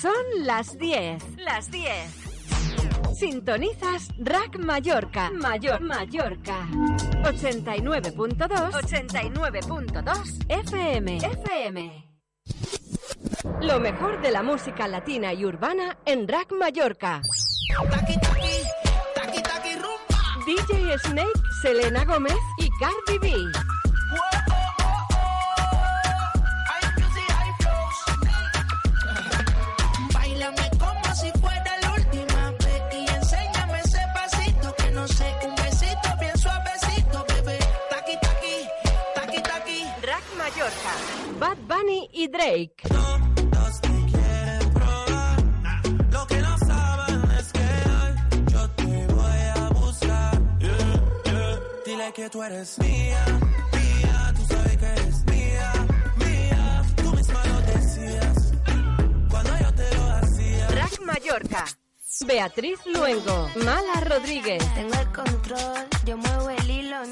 Son las 10. Las 10. Sintonizas Rack Mallorca. Mayor Mallorca. 89.2. 89.2 FM. FM. Lo mejor de la música latina y urbana en Rack Mallorca. DJ Snake, Selena Gómez y Cardi B. Y Drake. Todos te quieren probar. Lo que no saben es que hoy yo te voy a buscar. Dile que tú eres mía, mía. Tú sabes que eres mía, mía. Tú misma lo decías cuando yo te lo hacía. Rack Mallorca. Beatriz Luengo. Mala Rodríguez. Tengo el control, yo muevo el hilo y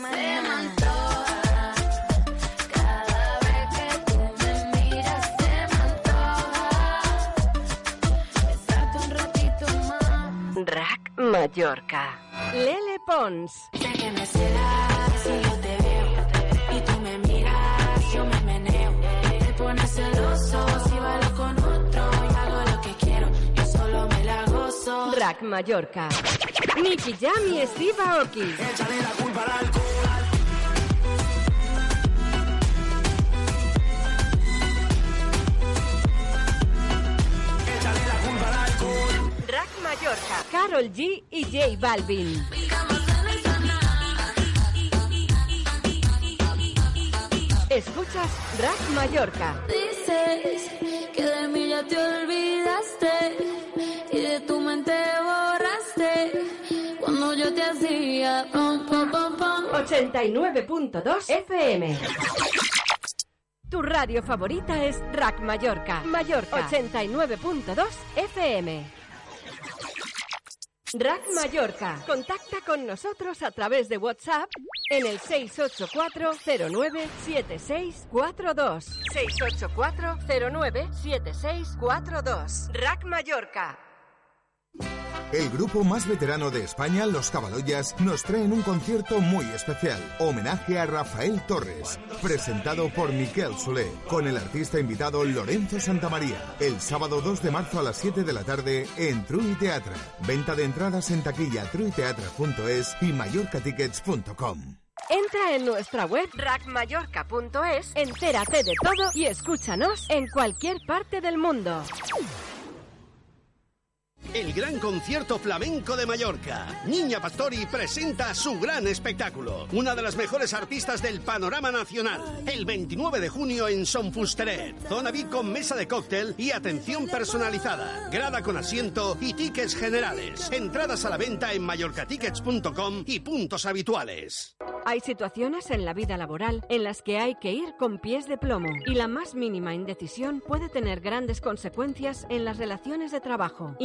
me la gozo. Rack Mallorca. Nicky Jam y Steve Aoki. Échale la culpa al alcohol. Mallorca. Carol G y J Balvin. Escuchas Rack Mallorca. Dices que de mí ya te olvidaste y de tu mente borraste cuando yo te hacía pom pom pom pom. 89.2 FM. Tu radio favorita es Rack Mallorca. Mallorca 89.2 FM. Rack Mallorca. Contacta con nosotros a través de WhatsApp en el 684-097642. 684-097642. Rack Mallorca. El grupo más veterano de España, Los Caballoyas, nos traen un concierto muy especial. Homenaje a Rafael Torres, presentado por Miquel Solé, con el artista invitado Lorenzo Santamaría, el sábado 2 de marzo a las 7 de la tarde en Trui Teatra. Venta de entradas en taquilla truiteatra.es y mallorcatickets.com. Entra en nuestra web rackmallorca.es, entérate de todo y escúchanos en cualquier parte del mundo. El gran concierto flamenco de Mallorca. Niña Pastori presenta su gran espectáculo. Una de las mejores artistas del panorama nacional. El 29 de junio en Son Fusteret. Zona VIP con mesa de cóctel y atención personalizada. Grada con asiento y tickets generales. Entradas a la venta en mallorcatickets.com y puntos habituales. Hay situaciones en la vida laboral en las que hay que ir con pies de plomo y la más mínima indecisión puede tener grandes consecuencias en las relaciones de trabajo,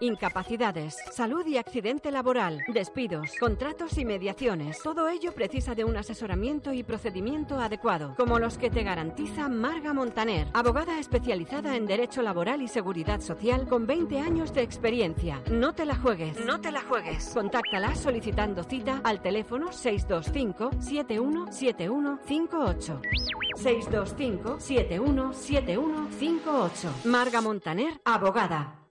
incapacidades, salud y accidente laboral, despidos, contratos y mediaciones. Todo ello precisa de un asesoramiento y procedimiento adecuado, como los que te garantiza Marga Montaner, abogada especializada en Derecho Laboral y Seguridad Social con 20 años de experiencia. No te la juegues, no te la juegues. Contáctala solicitando cita al teléfono 625 717158. 625 717158. Marga Montaner, abogada.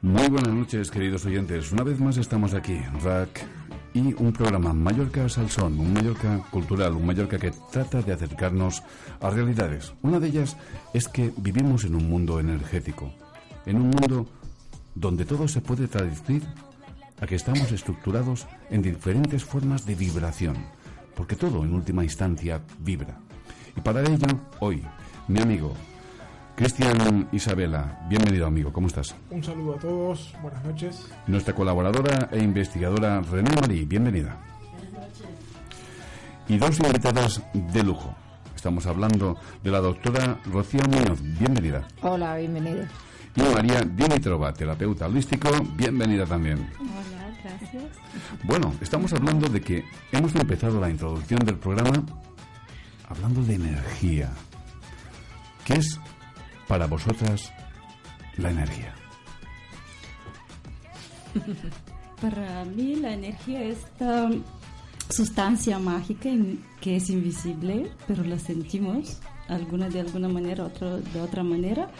Muy buenas noches, queridos oyentes. Una vez más estamos aquí, Rack, y un programa Mallorca Salsón, un Mallorca cultural, un Mallorca que trata de acercarnos a realidades. Una de ellas es que vivimos en un mundo energético, en un mundo donde todo se puede traducir a que estamos estructurados en diferentes formas de vibración, porque todo en última instancia vibra. Y para ello, hoy, mi amigo Cristian Isabela, bienvenido amigo, ¿cómo estás? Un saludo a todos, buenas noches. Nuestra colaboradora e investigadora René Marí, bienvenida. Y dos invitadas de lujo. Estamos hablando de la doctora Rocío Muñoz, bienvenida. Hola, bienvenido. Y María Dimitrova, terapeuta holístico, bienvenida también. Hola, Gracias. Bueno, estamos hablando de que hemos empezado la introducción del programa hablando de energía. ¿Qué es para vosotras la energía? Para mí la energía es esta sustancia mágica que es invisible, pero la sentimos alguna de alguna manera, otro de otra manera.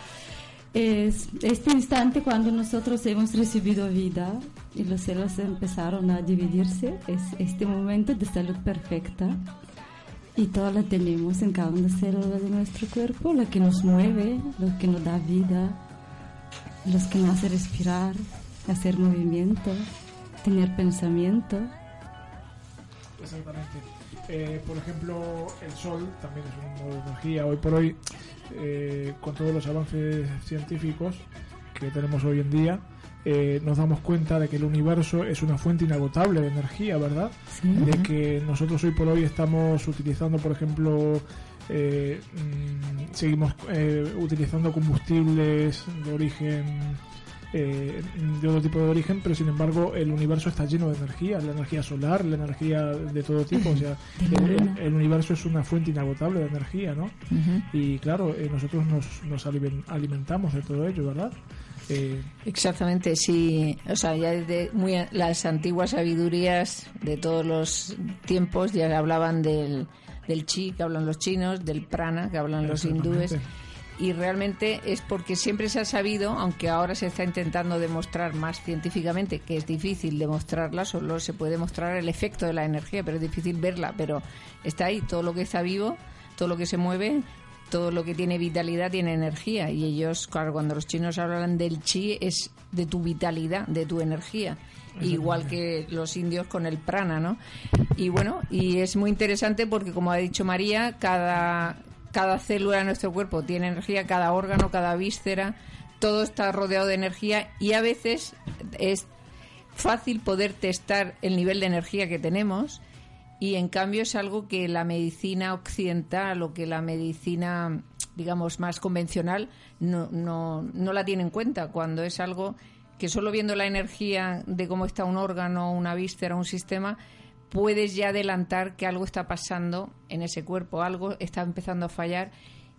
Es este instante cuando nosotros hemos recibido vida y los cielos empezaron a dividirse, es este momento de salud perfecta y toda la tenemos en cada una célula de nuestro cuerpo, la que nos mueve, lo que nos da vida, los que nos hace respirar, hacer movimiento, tener pensamiento. Exactamente. Eh, por ejemplo, el sol también es un modo de energía. Hoy por hoy, eh, con todos los avances científicos que tenemos hoy en día, eh, nos damos cuenta de que el universo es una fuente inagotable de energía, ¿verdad? Sí. De que nosotros hoy por hoy estamos utilizando, por ejemplo, eh, mm, seguimos eh, utilizando combustibles de origen eh, de otro tipo de origen, pero sin embargo el universo está lleno de energía, la energía solar, la energía de todo tipo, o sea, el, universo es una fuente inagotable de energía, ¿no? Y claro, eh, nosotros nos, nos alimen- alimentamos de todo ello, ¿verdad? Eh, Exactamente, sí. O sea, ya desde muy las antiguas sabidurías de todos los tiempos ya hablaban del, del chi, que hablan los chinos, del prana, que hablan los hindúes. Y realmente es porque siempre se ha sabido, aunque ahora se está intentando demostrar más científicamente, que es difícil demostrarla, solo se puede demostrar el efecto de la energía, pero es difícil verla. Pero está ahí, todo lo que está vivo, todo lo que se mueve, todo lo que tiene vitalidad tiene energía. Y ellos, claro, cuando los chinos hablan del chi, es de tu vitalidad, de tu energía. Igual que los indios con el prana, ¿no? Y bueno, y es muy interesante porque, como ha dicho María, cada, cada célula de nuestro cuerpo tiene energía, cada órgano, cada víscera, todo está rodeado de energía y a veces es fácil poder testar el nivel de energía que tenemos y en cambio es algo que la medicina occidental o que la medicina digamos más convencional no, no, no la tiene en cuenta cuando es algo que solo viendo la energía de cómo está un órgano, una víscera, un sistema, puedes ya adelantar que algo está pasando en ese cuerpo, algo está empezando a fallar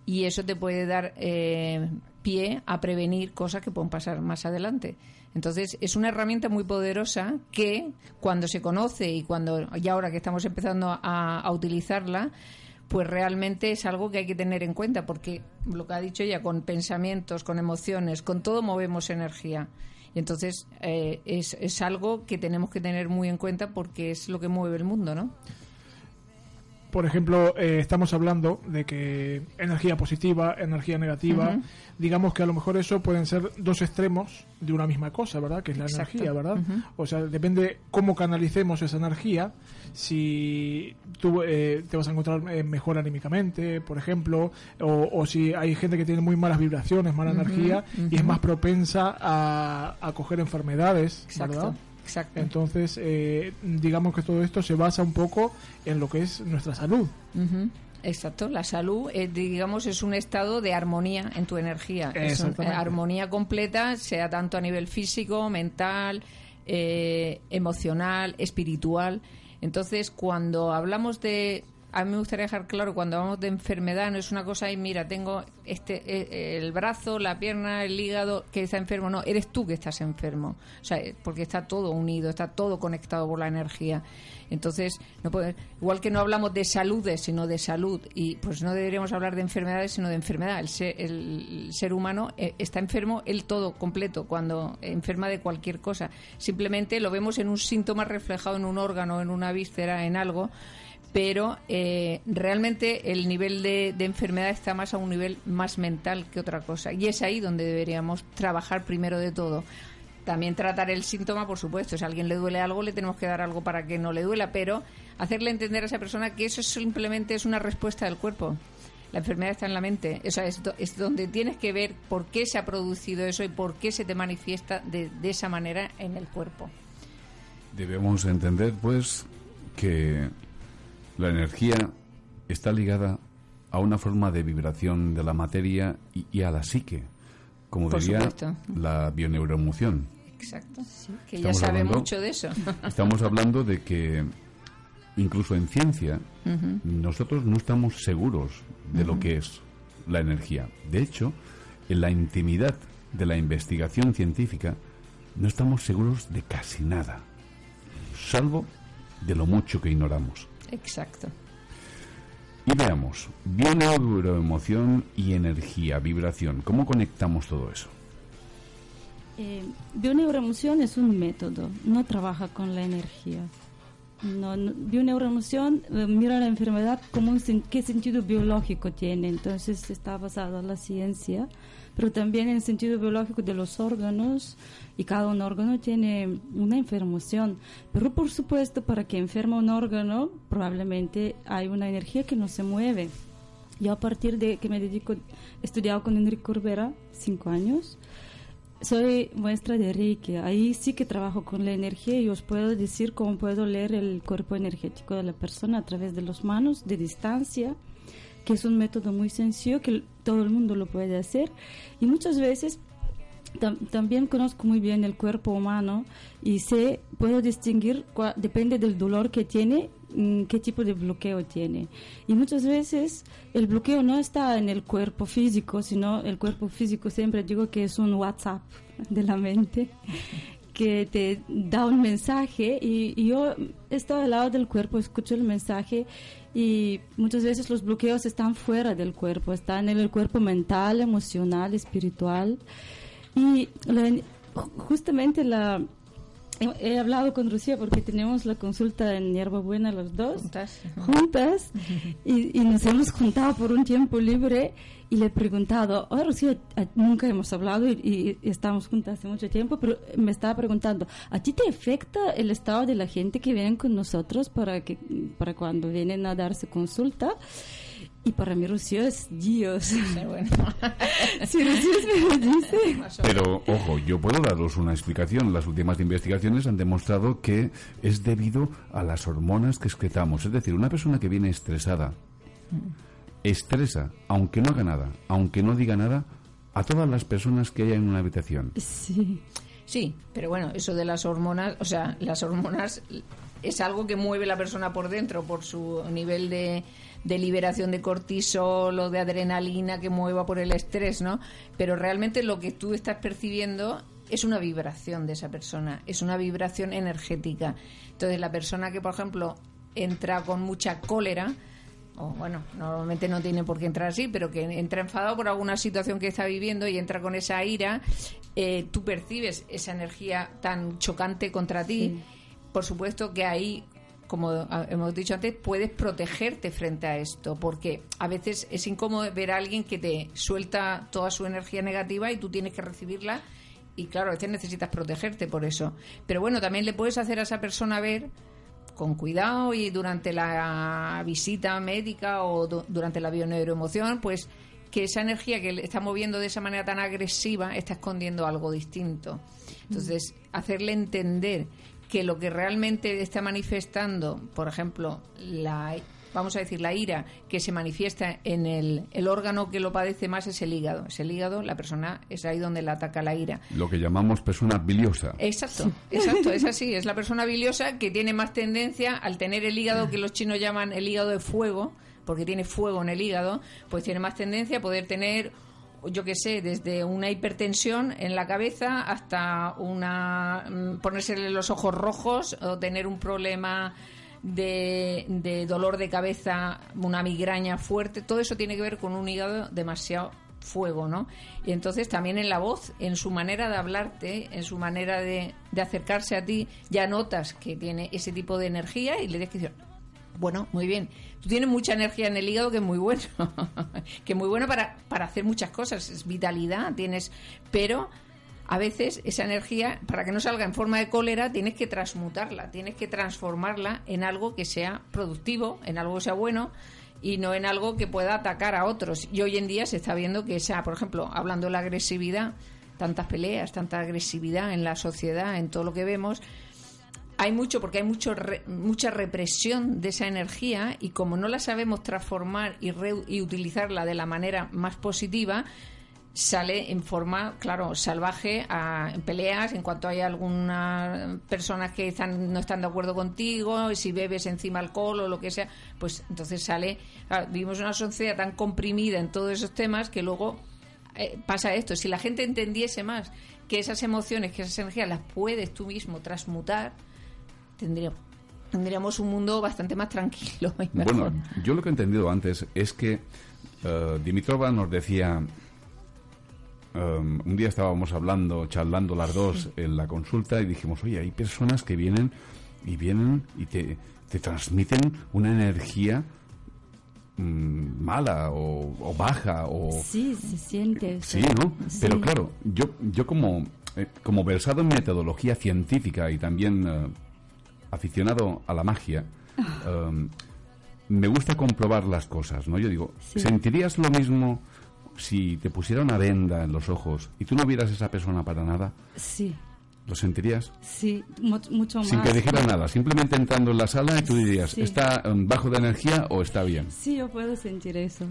y eso te puede dar eh, pie a prevenir cosas que pueden pasar más adelante. Entonces, es una herramienta muy poderosa que cuando se conoce y cuando y ahora que estamos empezando a, a utilizarla, pues realmente es algo que hay que tener en cuenta porque lo que ha dicho ella, con pensamientos, con emociones, con todo movemos energía. Y entonces eh, es, es algo que tenemos que tener muy en cuenta porque es lo que mueve el mundo, ¿no? Por ejemplo, eh, estamos hablando de que energía positiva, energía negativa, digamos que a lo mejor eso pueden ser dos extremos de una misma cosa, ¿verdad? Que es la Exacto. energía, ¿verdad? O sea, depende cómo canalicemos esa energía, si tú eh, te vas a encontrar eh, mejor anímicamente, por ejemplo, o, o si hay gente que tiene muy malas vibraciones, mala energía, y es más propensa a, a coger enfermedades, Exacto, ¿verdad? Exacto. Entonces, eh, digamos que todo esto se basa un poco en lo que es nuestra salud. Ujú, Exacto, la salud, eh, digamos, es un estado de armonía en tu energía. Es una Exactamente. armonía completa, sea tanto a nivel físico, mental, eh, emocional, espiritual. Entonces, cuando hablamos de. A mí me gustaría dejar claro, cuando hablamos de enfermedad, no es una cosa, y mira, tengo este eh, el brazo, la pierna, el hígado que está enfermo. No, eres tú que estás enfermo. O sea, eh, porque está todo unido, está todo conectado por la energía. Entonces, no puede- igual que no hablamos de saludes, sino de salud, y pues no deberíamos hablar de enfermedades, sino de enfermedad. El ser, el ser humano eh, está enfermo, el todo completo, cuando enferma de cualquier cosa. Simplemente lo vemos en un síntoma reflejado en un órgano, en una víscera, en algo, pero eh, realmente el nivel de, de enfermedad está más a un nivel más mental que otra cosa. Y es ahí donde deberíamos trabajar primero de todo. También tratar el síntoma, por supuesto. Si a alguien le duele algo, le tenemos que dar algo para que no le duela, pero hacerle entender a esa persona que eso simplemente es una respuesta del cuerpo. La enfermedad está en la mente. O es, do- es donde tienes que ver por qué se ha producido eso y por qué se te manifiesta de esa manera en el cuerpo. Debemos entender, pues, que la energía está ligada a una forma de vibración de la materia y, y a la psique, como Por diría supuesto. la bioneuroemoción. Exacto. Que ella Estamos sabe hablando- mucho de eso. Estamos hablando de que incluso en ciencia nosotros no estamos seguros de lo que es la energía. De hecho, en la intimidad de la investigación científica no estamos seguros de casi nada, salvo de lo mucho que ignoramos. Exacto. Y veamos, bioneuroemoción y energía, vibración, ¿cómo conectamos todo eso? Eh, bioneuroemoción es un método, no trabaja con la energía. No, no- bioneuroemoción eh, mira la enfermedad como un sen- qué sentido biológico tiene, entonces está basado en la ciencia, pero también en el sentido biológico de los órganos y cada un órgano tiene una enfermación. Pero por supuesto, para que enferma un órgano, probablemente hay una energía que no se mueve. Yo a partir de que me dedico, he estudiado con Enrique Corbera, cinco años, soy maestra de Reiki. Ahí sí que trabajo con la energía y os puedo decir cómo puedo leer el cuerpo energético de la persona a través de las manos, de distancia, que es un método muy sencillo que todo el mundo lo puede hacer. Y muchas veces tam- también conozco muy bien el cuerpo humano y sé, puedo distinguir, depende del dolor que tiene, mm, qué tipo de bloqueo tiene. Y muchas veces el bloqueo no está en el cuerpo físico, sino el cuerpo físico siempre digo que es un WhatsApp de la mente que te da un mensaje y, y yo estoy al lado del cuerpo, escucho el mensaje y muchas veces los bloqueos están fuera del cuerpo, están en el cuerpo mental, emocional, espiritual. Y la- ju- justamente la he, hablado con Lucía porque tenemos la consulta en Hierba Buena los dos Juntas. juntas y, y nos hemos juntado por un tiempo libre y le he preguntado, oye Rocío, a- nunca hemos hablado y, y estamos juntas hace mucho tiempo, pero me estaba preguntando, ¿a ti te afecta el estado de la gente que vienen con nosotros para, que, para cuando vienen a darse consulta? Y para mí Rocío es Dios. si Rocío me lo dice. Pero, ojo, yo puedo daros una explicación. Las últimas investigaciones han demostrado que es debido a las hormonas que excretamos. Es decir, una persona que viene estresada, estresa, aunque no haga nada, aunque no diga nada, a todas las personas que haya en una habitación. Sí. Sí, pero bueno, eso de las hormonas, o sea, las hormonas es algo que mueve la persona por dentro, por su nivel de, de liberación de cortisol o de adrenalina que mueva por el estrés, ¿no? Pero realmente lo que tú estás percibiendo es una vibración de esa persona, es una vibración energética. Entonces, la persona que, por ejemplo, entra con mucha cólera, o bueno, normalmente no tiene por qué entrar así, pero que entra enfadado por alguna situación que está viviendo y entra con esa ira, eh, tú percibes esa energía tan chocante contra ti. Por supuesto que ahí, como hemos dicho antes, puedes protegerte frente a esto, porque a veces es incómodo ver a alguien que te suelta toda su energía negativa y tú tienes que recibirla. Y claro, a veces necesitas protegerte por eso. Pero bueno, también le puedes hacer a esa persona ver con cuidado y durante la visita médica o du- durante la bioneuroemoción, pues que esa energía que le está moviendo de esa manera tan agresiva está escondiendo algo distinto. Entonces, hacerle entender que lo que realmente está manifestando, por ejemplo, la vamos a decir la ira que se manifiesta en el, el órgano que lo padece más es el hígado. Es el hígado, la persona es ahí donde la ataca la ira. Lo que llamamos persona biliosa. Exacto, exacto, es así. Es la persona biliosa que tiene más tendencia al tener el hígado que los chinos llaman el hígado de fuego, porque tiene fuego en el hígado, pues tiene más tendencia a poder tener, yo qué sé, desde una hipertensión en la cabeza hasta una mm, ponérsele los ojos rojos o tener un problema de, de dolor de cabeza, una migraña fuerte, todo eso tiene que ver con un hígado demasiado fuego, ¿no? Y entonces también en la voz, en su manera de hablarte, en su manera de, de acercarse a ti, ya notas que tiene ese tipo de energía y le tienes que bueno, muy bien, tú tienes mucha energía en el hígado que es muy bueno, que es muy bueno para, para hacer muchas cosas, es vitalidad, tienes, pero a veces esa energía, para que no salga en forma de cólera, tienes que transmutarla, tienes que transformarla en algo que sea productivo, en algo que sea bueno y no en algo que pueda atacar a otros. Y hoy en día se está viendo que esa, por ejemplo, hablando de la agresividad, tantas peleas, tanta agresividad en la sociedad, en todo lo que vemos, hay mucho porque hay mucho re- mucha represión de esa energía y como no la sabemos transformar y, re- y utilizarla de la manera más positiva, sale en forma, claro, salvaje, a, en peleas, en cuanto hay algunas personas que están, no están de acuerdo contigo, y si bebes encima alcohol o lo que sea, pues entonces sale, claro, vivimos una sociedad tan comprimida en todos esos temas que luego eh, pasa esto. Si la gente entendiese más que esas emociones, que esas energías las puedes tú mismo transmutar, tendríamos, tendríamos un mundo bastante más tranquilo y. Bueno, yo lo que he entendido antes es que eh, Dimitrova nos decía, um, un día estábamos hablando, charlando las dos en la consulta y dijimos, oye, hay personas que vienen y vienen y te, te transmiten una energía mm, mala o, o baja o Sí, se siente. Sí, ¿no? Pero claro, yo, yo como, eh, como versado en metodología científica y también eh, aficionado a la magia, eh, me gusta comprobar las cosas, ¿no? Yo digo, Sí. ¿sentirías lo mismo si te pusiera una venda en los ojos y tú no vieras a esa persona para nada? Sí, ¿Lo sentirías? sí, mu- mucho más. Sin que dijera nada, simplemente entrando en la sala y tú dirías, Sí. ¿está bajo de energía o está bien? Sí, yo puedo sentir eso.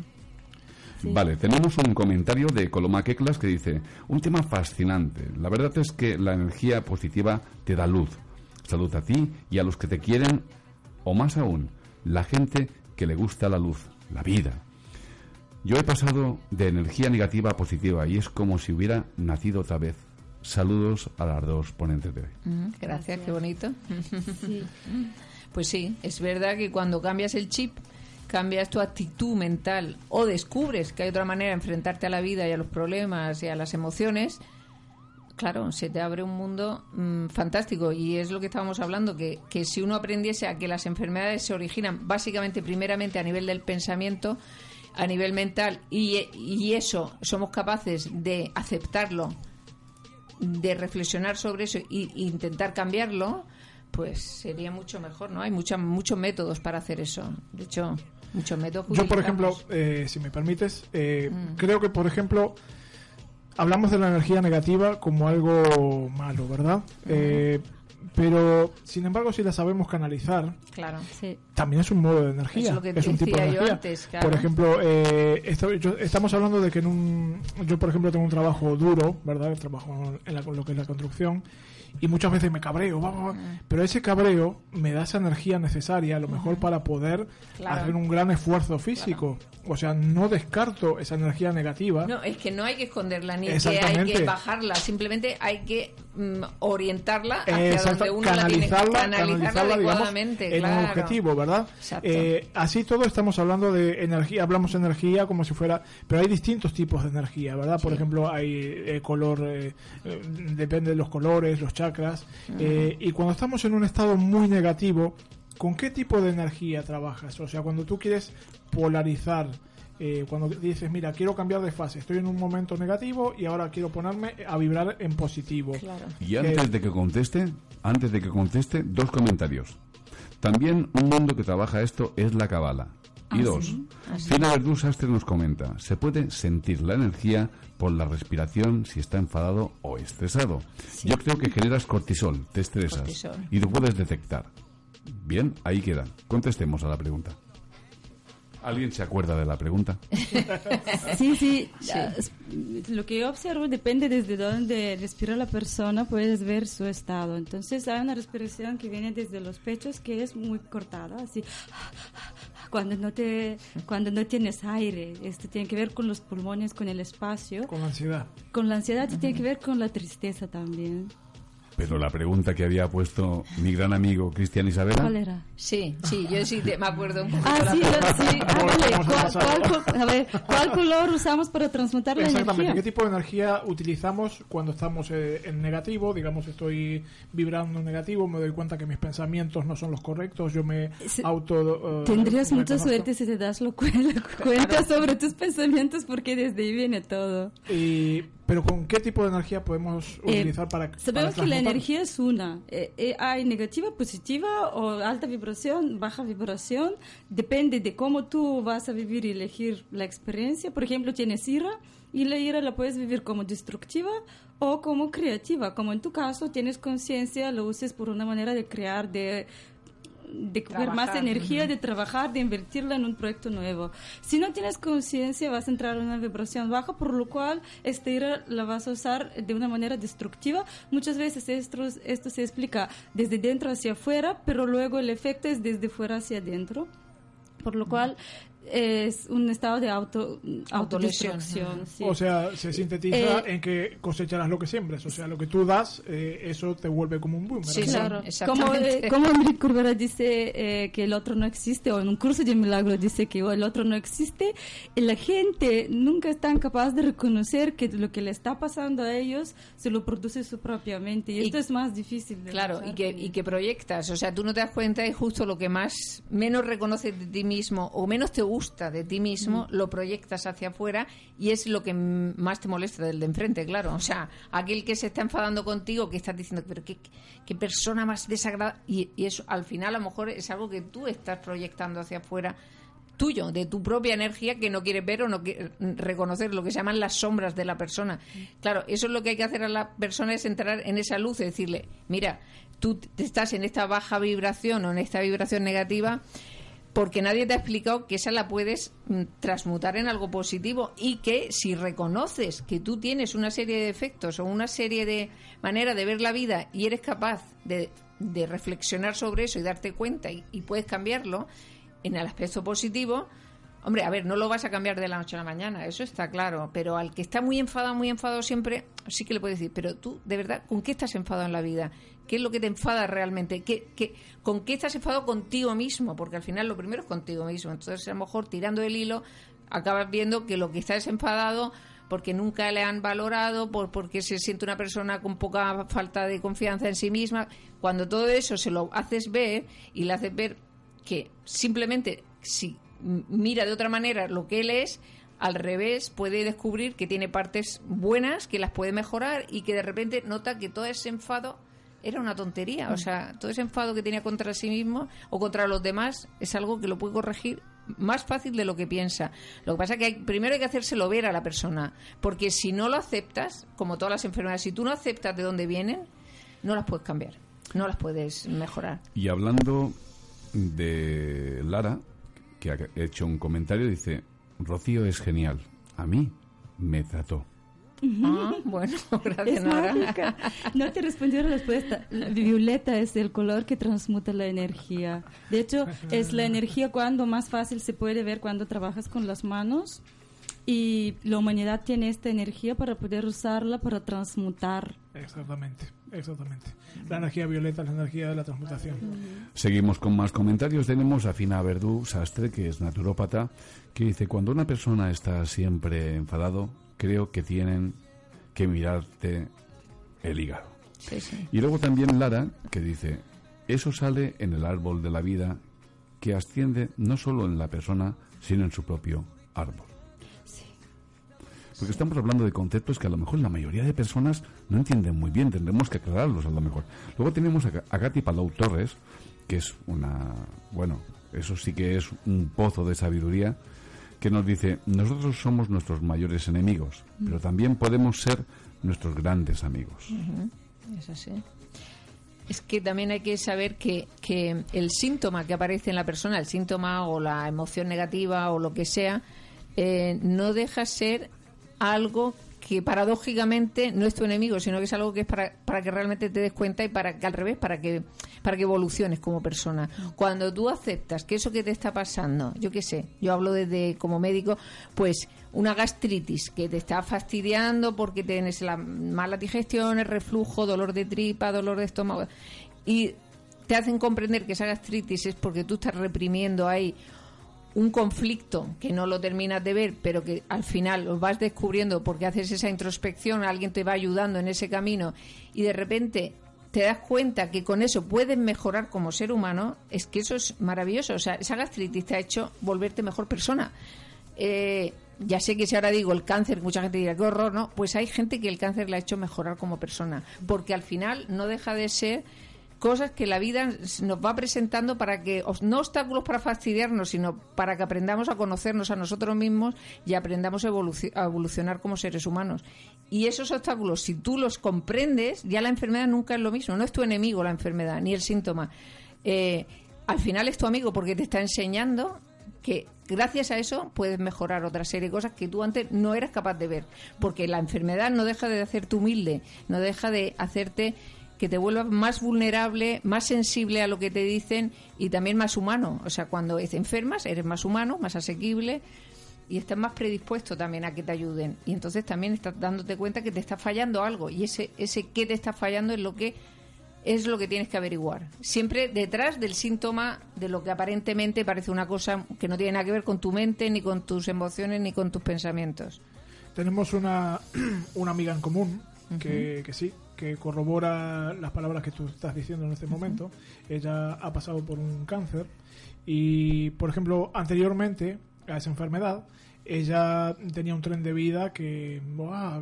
Sí. Vale, tenemos un comentario de Coloma Keklas que dice, un tema fascinante. La verdad es que la energía positiva te da luz. Salud a ti y a los que te quieren, o más aún, la gente que le gusta la luz, la vida. Yo he pasado de energía negativa a positiva y es como si hubiera nacido otra vez. Saludos a las dos ponentes de hoy. Mm, Gracias, qué bonito. Sí. Pues sí, es verdad que cuando cambias el chip, cambias tu actitud mental o descubres que hay otra manera de enfrentarte a la vida y a los problemas y a las emociones, claro, se te abre un mundo mm, fantástico. Y es lo que estábamos hablando, que, que si uno aprendiese a que las enfermedades se originan básicamente, primeramente, a nivel del pensamiento, a nivel mental, y, y eso somos capaces de aceptarlo, de reflexionar sobre eso e intentar cambiarlo, pues sería mucho mejor, ¿no? Hay mucha, muchos métodos para hacer eso. De hecho, muchos métodos. Yo, por ejemplo, eh, si me permites, eh, Mm. creo que, por ejemplo, hablamos de la energía negativa como algo malo, ¿verdad? Eh, pero, sin embargo, si la sabemos canalizar, Claro. Sí. también es un modo de energía. Es lo que un tipo de energía. antes, claro. Por ejemplo, eh, esto- yo- estamos hablando de que en un. Yo, por ejemplo, tengo un trabajo duro, ¿verdad? Trabajo en la- lo que es la construcción. Y muchas veces me cabreo, vamos, Mm. pero ese cabreo me da esa energía necesaria, a lo mejor para poder Claro. hacer un gran esfuerzo físico. O sea, no descarto esa energía negativa. No, es que no hay que esconderla ni que hay que bajarla, simplemente hay que mm, orientarla hacia Exacto, donde uno la tiene canalizarla, canalizarla, digamos, adecuadamente. en un objetivo, ¿verdad? Eh, así todo estamos hablando de energía, hablamos de energía como si fuera, pero hay distintos tipos de energía, ¿verdad? Por Sí. ejemplo, hay eh, color, eh, eh, depende de los colores, los chakras, eh, y cuando estamos en un estado muy negativo, ¿con qué tipo de energía trabajas? O sea, cuando tú quieres polarizar, eh, cuando dices, mira, quiero cambiar de fase, estoy en un momento negativo y ahora quiero ponerme a vibrar en positivo. Claro. Y antes de que conteste, antes de que conteste, dos comentarios. También un mundo que trabaja esto es la cabala. Y Ah, dos, sí. Fina Verdú Sastre nos comenta, se puede sentir la energía por la respiración si está enfadado o estresado. Yo creo que generas cortisol, te estresas Cortisol. y lo puedes detectar. Bien, ahí queda. Contestemos a la pregunta. ¿Alguien se acuerda de la pregunta? Sí, sí. Lo que yo observo depende desde dónde respira la persona, puedes ver su estado. Entonces hay una respiración que viene desde los pechos que es muy cortada, así. Cuando no te, cuando no tienes aire, esto tiene que ver con los pulmones, con el espacio, Con la ansiedad. con la ansiedad y tiene que ver con la tristeza también. Pero la pregunta que había puesto mi gran amigo Cristian Isabela... ¿Cuál era? Sí, sí, yo sí te- me acuerdo un. Ah, sí, lo- sí. Ah, a ¿Cuál, cuál a ver, ¿cuál color usamos para transmutar la Exactamente, energía? ¿qué tipo de energía utilizamos cuando estamos eh, en negativo? Digamos, estoy vibrando en negativo, me doy cuenta que mis pensamientos no son los correctos, yo me auto... eh, Tendrías mucha reconozco. suerte si te das lo cu- cuenta sobre tus pensamientos porque desde ahí viene todo. Y- pero ¿con qué tipo de energía podemos Eh, utilizar para Sabemos para que la? Energía es una. Eh, eh, hay negativa, positiva o alta vibración, baja vibración. Depende de cómo tú vas a vivir y elegir la experiencia. Por ejemplo, tienes ira y la ira la puedes vivir como destructiva o como creativa. Como en tu caso tienes conciencia, lo uses por una manera de crear, de de coger más energía, de trabajar, de invertirla en un proyecto nuevo. Si no tienes conciencia, vas a entrar en una vibración baja, por lo cual esta ira la vas a usar de una manera destructiva. Muchas veces esto, esto se explica desde dentro hacia afuera, pero luego el efecto es desde fuera hacia adentro. Por lo cual es un estado de auto, autodestrucción. sí. O sea, se sintetiza Eh, en que cosecharás lo que siembres. O sea, lo que tú das, eh, eso te vuelve como un boom. Sí. Claro, como, eh, como Enrique Corbera dice eh, que el otro no existe, o en un curso de milagro dice que el otro no existe, y la gente nunca es tan capaz de reconocer que lo que le está pasando a ellos se lo produce su propia mente, y, Y- esto es más difícil de Claro, y que, y que proyectas. O sea, tú no te das cuenta y justo lo que más menos reconoces de ti mismo o menos te gusta de ti mismo, lo proyectas hacia afuera y es lo que más te molesta del de enfrente, claro. O sea, aquel que se está enfadando contigo, que estás diciendo, pero qué, qué persona más desagradable. Y, y eso al final a lo mejor es algo que tú estás proyectando hacia afuera tuyo, de tu propia energía que no quieres ver o no quieres reconocer, lo que se llaman las sombras de la persona. Claro, eso es lo que hay que hacer a la persona, es entrar en esa luz y decirle, mira, tú te estás en esta baja vibración o en esta vibración negativa porque nadie te ha explicado que esa la puedes mm, transmutar en algo positivo y que si reconoces que tú tienes una serie de defectos o una serie de maneras de ver la vida y eres capaz de, de reflexionar sobre eso y darte cuenta y, y puedes cambiarlo en el aspecto positivo, hombre, a ver, no lo vas a cambiar de la noche a la mañana, eso está claro, pero al que está muy enfadado, muy enfadado siempre, sí que le puedes decir, pero tú, de verdad, ¿con qué estás enfadado en la vida? ¿Qué es lo que te enfada realmente? ¿Qué, qué, ¿Con qué estás enfadado contigo mismo? Porque al final lo primero es contigo mismo. Entonces, a lo mejor tirando el hilo, acabas viendo que lo que estás enfadado porque nunca le han valorado, por, porque se siente una persona con poca falta de confianza en sí misma. Cuando todo eso se lo haces ver y le haces ver que simplemente si mira de otra manera lo que él es, al revés puede descubrir que tiene partes buenas, que las puede mejorar y que de repente nota que todo ese enfado era una tontería. O sea, todo ese enfado que tenía contra sí mismo o contra los demás es algo que lo puede corregir más fácil de lo que piensa. Lo que pasa es que hay- primero hay que hacérselo ver a la persona, porque si no lo aceptas, como todas las enfermedades, si tú no aceptas de dónde vienen, no las puedes cambiar, no las puedes mejorar. Y hablando de Lara, que ha hecho un comentario, dice, Rocío es genial. A mí me trató. Ah, bueno, gracias, Es Nora. mágica. No te respondió la respuesta. La violeta es el color que transmuta la energía. De hecho, es la energía cuando más fácil se puede ver cuando trabajas con las manos. Y la humanidad tiene esta energía para poder usarla para transmutar. Exactamente, exactamente. La energía violeta es la energía de la transmutación. Seguimos con más comentarios. Tenemos a Fina Verdú Sastre, que es naturópata, que dice, cuando una persona está siempre enfadado, creo que tienen que mirarte el hígado. Sí, sí. Y luego también Lara, que dice, eso sale en el árbol de la vida que asciende no solo en la persona, sino en su propio árbol. Porque estamos hablando de conceptos que a lo mejor la mayoría de personas no entienden muy bien, tendremos que aclararlos a lo mejor. Luego tenemos a, a Katy Palau Torres, que es una, bueno, eso sí que es un pozo de sabiduría, que nos dice, nosotros somos nuestros mayores enemigos, pero también podemos ser nuestros grandes amigos. Es así. Es que también hay que saber que, que el síntoma que aparece en la persona, el síntoma o la emoción negativa o lo que sea, eh, no deja ser algo que paradójicamente no es tu enemigo, sino que es algo que es para, para que realmente te des cuenta y para que al revés, para que, para que evoluciones como persona. Cuando tú aceptas que eso que te está pasando, yo qué sé, yo hablo desde como médico, pues una gastritis que te está fastidiando porque tienes la mala digestión, el reflujo, dolor de tripa, dolor de estómago y te hacen comprender que esa gastritis es porque tú estás reprimiendo ahí un conflicto que no lo terminas de ver, pero que al final lo vas descubriendo porque haces esa introspección, alguien te va ayudando en ese camino y de repente te das cuenta que con eso puedes mejorar como ser humano, es que eso es maravilloso. O sea, esa gastritis te ha hecho volverte mejor persona. Eh, ya sé que si ahora digo el cáncer, mucha gente dirá, qué horror, ¿no? Pues hay gente que el cáncer le ha hecho mejorar como persona, porque al final no deja de ser cosas que la vida nos va presentando para que, no obstáculos para fastidiarnos, sino para que aprendamos a conocernos a nosotros mismos y aprendamos a evolucionar como seres humanos. Y esos obstáculos, si tú los comprendes, ya la enfermedad nunca es lo mismo, no es tu enemigo la enfermedad, ni el síntoma. Eh, al final es tu amigo porque te está enseñando que gracias a eso puedes mejorar otra serie de cosas que tú antes no eras capaz de ver. Porque la enfermedad no deja de hacerte humilde, no deja de hacerte que te vuelvas más vulnerable, más sensible a lo que te dicen y también más humano. O sea, cuando te enfermas eres más humano, más asequible y estás más predispuesto también a que te ayuden. Y entonces también estás dándote cuenta que te está fallando algo y ese ese qué te está fallando es lo que es lo que tienes que averiguar. Siempre detrás del síntoma de lo que aparentemente parece una cosa que no tiene nada que ver con tu mente, ni con tus emociones, ni con tus pensamientos. Tenemos una, una amiga en común que, que sí, que corrobora las palabras que tú estás diciendo en este momento. Ella ha pasado por un cáncer y, por ejemplo, anteriormente a esa enfermedad, ella tenía un tren de vida que,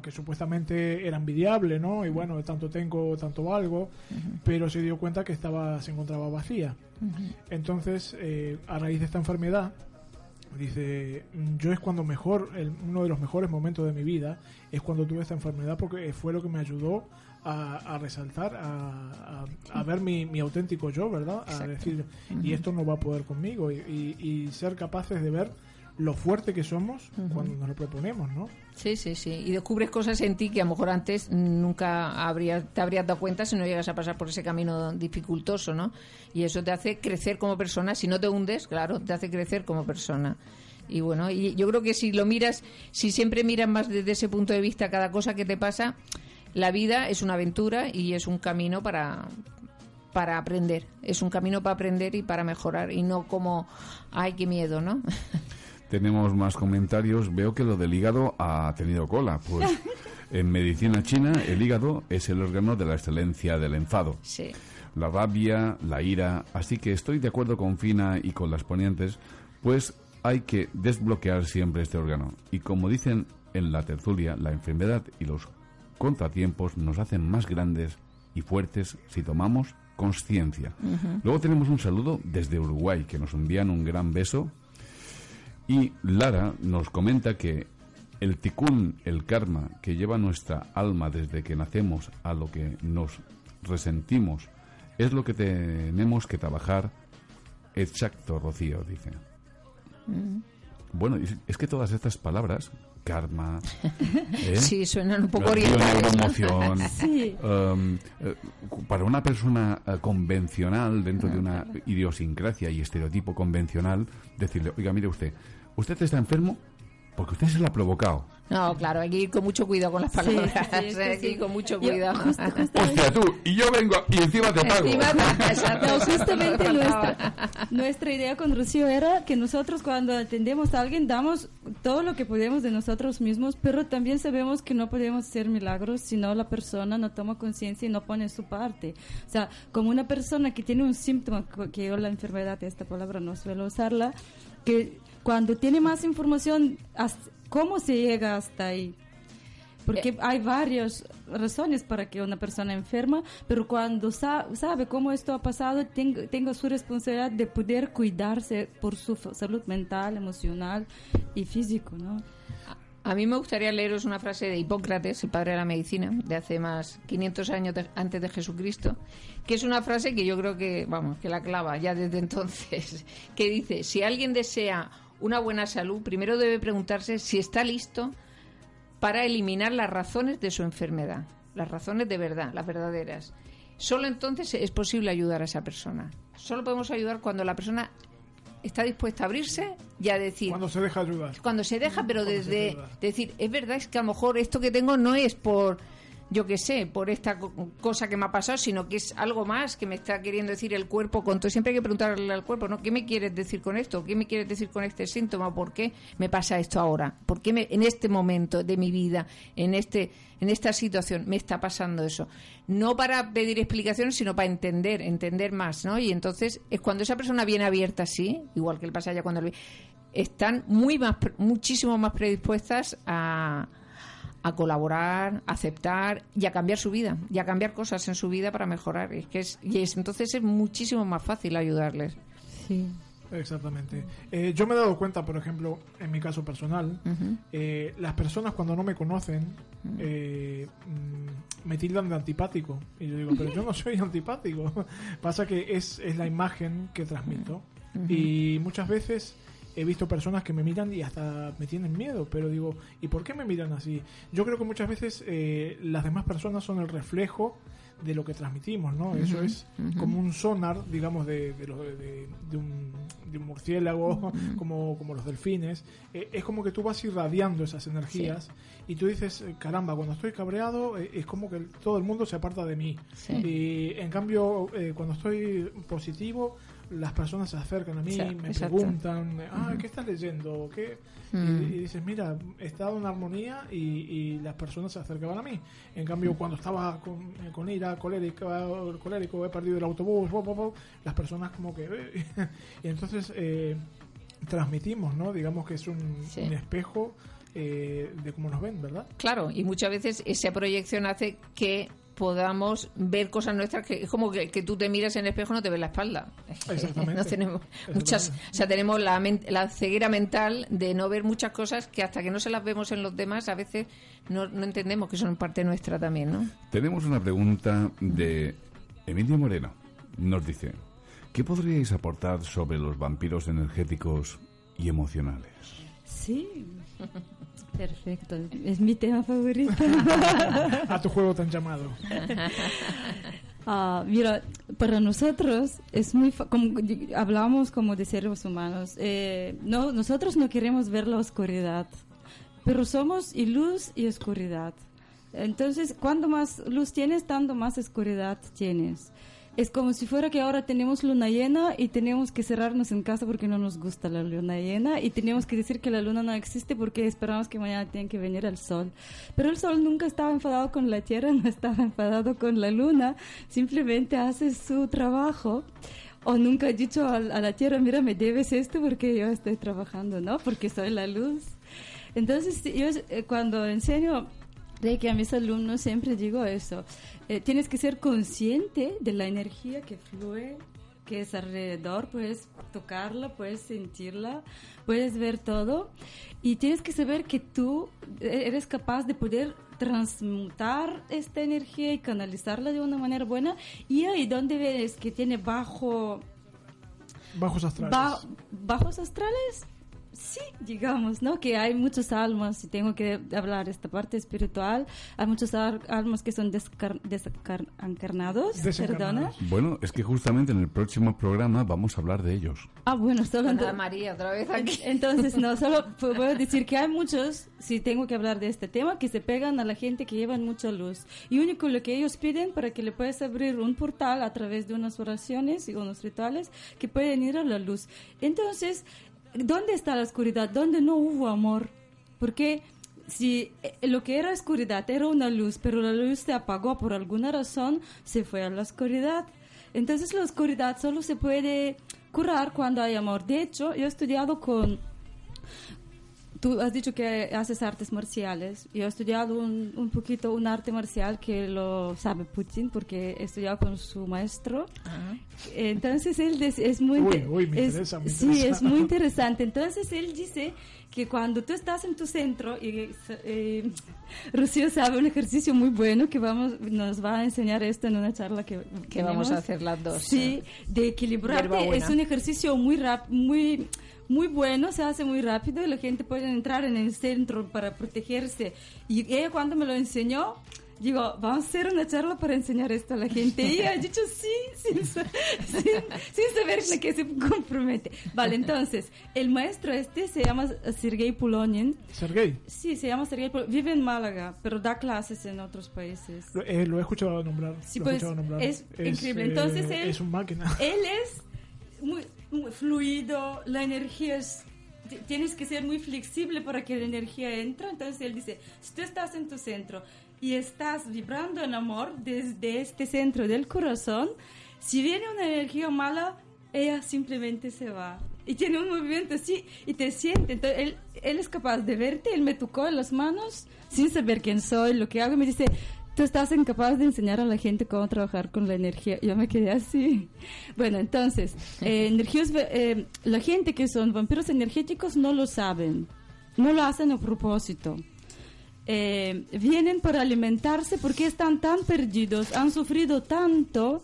que supuestamente era envidiable, ¿no? Y bueno, tanto tengo, tanto valgo, pero se dio cuenta que estaba, se encontraba vacía. Entonces, eh, a raíz de esta enfermedad, dice, yo es cuando mejor, el- uno de los mejores momentos de mi vida es cuando tuve esta enfermedad porque fue lo que me ayudó a, a resaltar, a, a- a ver mi, mi auténtico yo, ¿verdad? A Exacto. decir, y esto no va a poder conmigo, y, y- y ser capaces de ver lo fuerte que somos cuando nos lo proponemos, ¿no? Sí, sí, sí. Y descubres cosas en ti que a lo mejor antes nunca habría, te habrías dado cuenta si no llegas a pasar por ese camino dificultoso, ¿no? Y eso te hace crecer como persona. Si no te hundes, claro, te hace crecer como persona. Y bueno, y yo creo que si lo miras, si siempre miras más desde ese punto de vista cada cosa que te pasa, la vida es una aventura y es un camino para para aprender. Es un camino para aprender y para mejorar y no como, ay, qué miedo, ¿no? Tenemos más comentarios. Veo que lo del hígado ha tenido cola. Pues en medicina china el hígado es el órgano de la excelencia del enfado. Sí. La rabia, la ira. Así que estoy de acuerdo con Fina y con las ponientes, pues hay que desbloquear siempre este órgano. Y como dicen en la tertulia, la enfermedad y los contratiempos nos hacen más grandes y fuertes si tomamos conciencia. Luego tenemos un saludo desde Uruguay, que nos envían un gran beso. Y Lara nos comenta que el ticún, el karma que lleva nuestra alma desde que nacemos a lo que nos resentimos, es lo que tenemos que trabajar. Exacto, Rocío, dice. Bueno, es- es que todas estas palabras, karma, ¿eh? Sí, suenan un poco orientales. um, eh, para una persona eh, convencional, dentro de una idiosincrasia y estereotipo convencional, decirle, oiga, mire usted, usted está enfermo porque usted se lo ha provocado. No, claro, hay que ir con mucho cuidado con las Sí, palabras. sí, sí, hay que sí. ir con mucho Yo cuidado. justo- justo- Hostia, tú, y yo vengo y encima te pago. Encima te-. No, justamente nuestra, nuestra idea con Rocío era que nosotros cuando atendemos a alguien damos todo lo que podemos de nosotros mismos, pero también sabemos que no podemos hacer milagros si no la persona no toma conciencia y no pone su parte. O sea, como una persona que tiene un síntoma, que yo la enfermedad, esta palabra no suelo usarla, que cuando tiene más información, hasta- ¿cómo se llega hasta ahí? Porque hay varias razones para que una persona enferma, pero cuando sa- sabe cómo esto ha pasado, tengo, tengo su responsabilidad de poder cuidarse por su salud mental, emocional y físico, ¿no? A mí me gustaría leeros una frase de Hipócrates, el padre de la medicina, de hace más 500 años de- antes de Jesucristo, que es una frase que yo creo que, vamos, que la clava ya desde entonces, que dice, si alguien desea una buena salud, primero debe preguntarse si está listo para eliminar las razones de su enfermedad, las razones de verdad, las verdaderas. Solo entonces es posible ayudar a esa persona. Solo podemos ayudar cuando la persona está dispuesta a abrirse y a decir, Cuando se deja ayudar. cuando se deja, pero desde decir, es verdad, es que a lo mejor esto que tengo no es por, yo qué sé, por esta co- cosa que me ha pasado, sino que es algo más que me está queriendo decir el cuerpo. Con todo. Siempre hay que preguntarle al cuerpo, ¿no? ¿Qué me quieres decir con esto? ¿Qué me quieres decir con este síntoma? ¿Por qué me pasa esto ahora? ¿Por qué me- en este momento de mi vida, en este en esta situación me está pasando eso? No para pedir explicaciones, sino para entender, entender más, ¿no? Y entonces es cuando esa persona viene abierta así, igual que el pasa ya cuando le están muy más, muchísimo más predispuestas a, a colaborar, a aceptar y a cambiar su vida, y a cambiar cosas en su vida para mejorar. Es que es, y es, entonces es muchísimo más fácil ayudarles. Sí. Exactamente. Eh, yo me he dado cuenta, por ejemplo, en mi caso personal, eh, las personas cuando no me conocen eh, mm, me tildan de antipático. Y yo digo, pero yo no soy antipático. Pasa que es, es la imagen que transmito. Y muchas veces he visto personas que me miran y hasta me tienen miedo, pero digo, ¿y por qué me miran así? Yo creo que muchas veces eh, las demás personas son el reflejo de lo que transmitimos, ¿no? Eso es como un sonar, digamos, de, de, lo- de- de un, de un murciélago, como, como los delfines. Eh, es como que tú vas irradiando esas energías y tú dices, eh, caramba, cuando estoy cabreado eh, es como que todo el mundo se aparta de mí. Sí. Y en cambio, eh, cuando estoy positivo, las personas se acercan a mí, me exacto. preguntan, ah, ¿qué estás leyendo? ¿Qué? Y- Mm. Y, dices, mira, he estado en armonía y, y las personas se acercaban a mí. En cambio, cuando estaba con, eh, con ira, colérico, colérico, he perdido el autobús, bo, bo, bo, las personas como que... eh, y entonces eh, transmitimos, ¿no? Digamos que es un, Sí. un espejo eh, de cómo nos ven, ¿verdad? Claro, y muchas veces esa proyección hace que podamos ver cosas nuestras que es como que, que tú te miras en el espejo y no te ves la espalda. Exactamente. No tenemos muchas, o sea, tenemos la, la ceguera mental de no ver muchas cosas que hasta que no se las vemos en los demás a veces no, no entendemos que son parte nuestra también, ¿no? Tenemos una pregunta de Emilia Moreno. Nos dice, ¿qué podríais aportar sobre los vampiros energéticos y emocionales? Sí, perfecto. Es mi tema favorito. A tu juego tan llamado. Ah, mira, para nosotros es muy como hablamos como de seres humanos. eh, no, nosotros no queremos ver la oscuridad, pero somos y luz y oscuridad. Entonces, cuando más luz tienes, tanto más oscuridad tienes. Es como si fuera que ahora tenemos luna llena y tenemos que cerrarnos en casa porque no nos gusta la luna llena y tenemos que decir que la luna no existe porque esperamos que mañana tiene que venir el sol. Pero el sol nunca estaba enfadado con la tierra, no estaba enfadado con la luna, simplemente hace su trabajo. O nunca ha dicho a, a la tierra, mira, me debes esto porque yo estoy trabajando, ¿no? Porque soy la luz. Entonces, yo eh, cuando enseño Reiki a mis alumnos siempre digo eso. Eh, tienes que ser consciente de la energía que fluye, que es alrededor. Puedes tocarla, puedes sentirla, puedes ver todo. Y tienes que saber que tú eh, eres capaz de poder transmutar esta energía y canalizarla de una manera buena. Y ahí donde ves que tiene bajo Bajos astrales. Ba- bajos astrales, sí, digamos, ¿no? Que hay muchas almas, si tengo que hablar esta parte espiritual, hay muchas al- almas que son descar- desencarnados, perdona. Bueno, es que justamente en el próximo programa vamos a hablar de ellos. Ah, bueno, solo Ana María, otra vez aquí. entonces, no, solo pu- puedo decir que hay muchos, si tengo que hablar de este tema, que se pegan a la gente que llevan mucha luz. Y único lo que ellos piden para que le puedas abrir un portal a través de unas oraciones y unos rituales que pueden ir a la luz. Entonces, ¿dónde está la oscuridad? ¿Dónde no hubo amor? Porque si eh, lo que era oscuridad era una luz, pero la luz se apagó por alguna razón, se fue a la oscuridad. Entonces la oscuridad solo se puede curar cuando hay amor. De hecho, yo he estudiado con... Tú has dicho que haces artes marciales. Yo he estudiado un, un poquito un arte marcial que lo sabe Putin porque he estudiado con su maestro. Entonces él es muy Uy, uy, me es- interesa, me sí interesa. es muy interesante. Entonces él dice que cuando tú estás en tu centro y eh, Rocío sabe un ejercicio muy bueno que vamos nos va a enseñar esto en una charla que, Que vamos a hacer las dos. Sí, de equilibrarte es un ejercicio muy rap, muy muy bueno, se hace muy rápido y la gente puede entrar en el centro para protegerse. Y ella cuando me lo enseñó, digo, vamos a hacer una charla para enseñar esto a la gente. Y ha dicho sí, sin, sin, sin saber a qué se compromete. Vale, entonces, el maestro este se llama Sergei Pulonin. Sergei, Sí, se llama Sergei Pulonin. Vive en Málaga, pero da clases en otros países. lo, eh, lo he escuchado nombrar. Sí, lo he pues, escuchado nombrar. es increíble. Entonces, eh, él- es un máquina. Él es muy fluido, la energía es... Tienes que ser muy flexible para que la energía entre. Entonces él dice, si tú estás en tu centro y estás vibrando en amor desde este centro del corazón, si viene una energía mala, ella simplemente se va. Y tiene un movimiento así y te siente. Entonces él, él es capaz de verte, él me tocó en las manos sin saber quién soy, lo que hago, y me dice, tú estás incapaz de enseñar a la gente cómo trabajar con la energía. Yo me quedé así. Bueno, entonces, eh, energías, eh, la gente que son vampiros energéticos no lo saben, no lo hacen a propósito. Eh, vienen para alimentarse porque están tan perdidos, han sufrido tanto.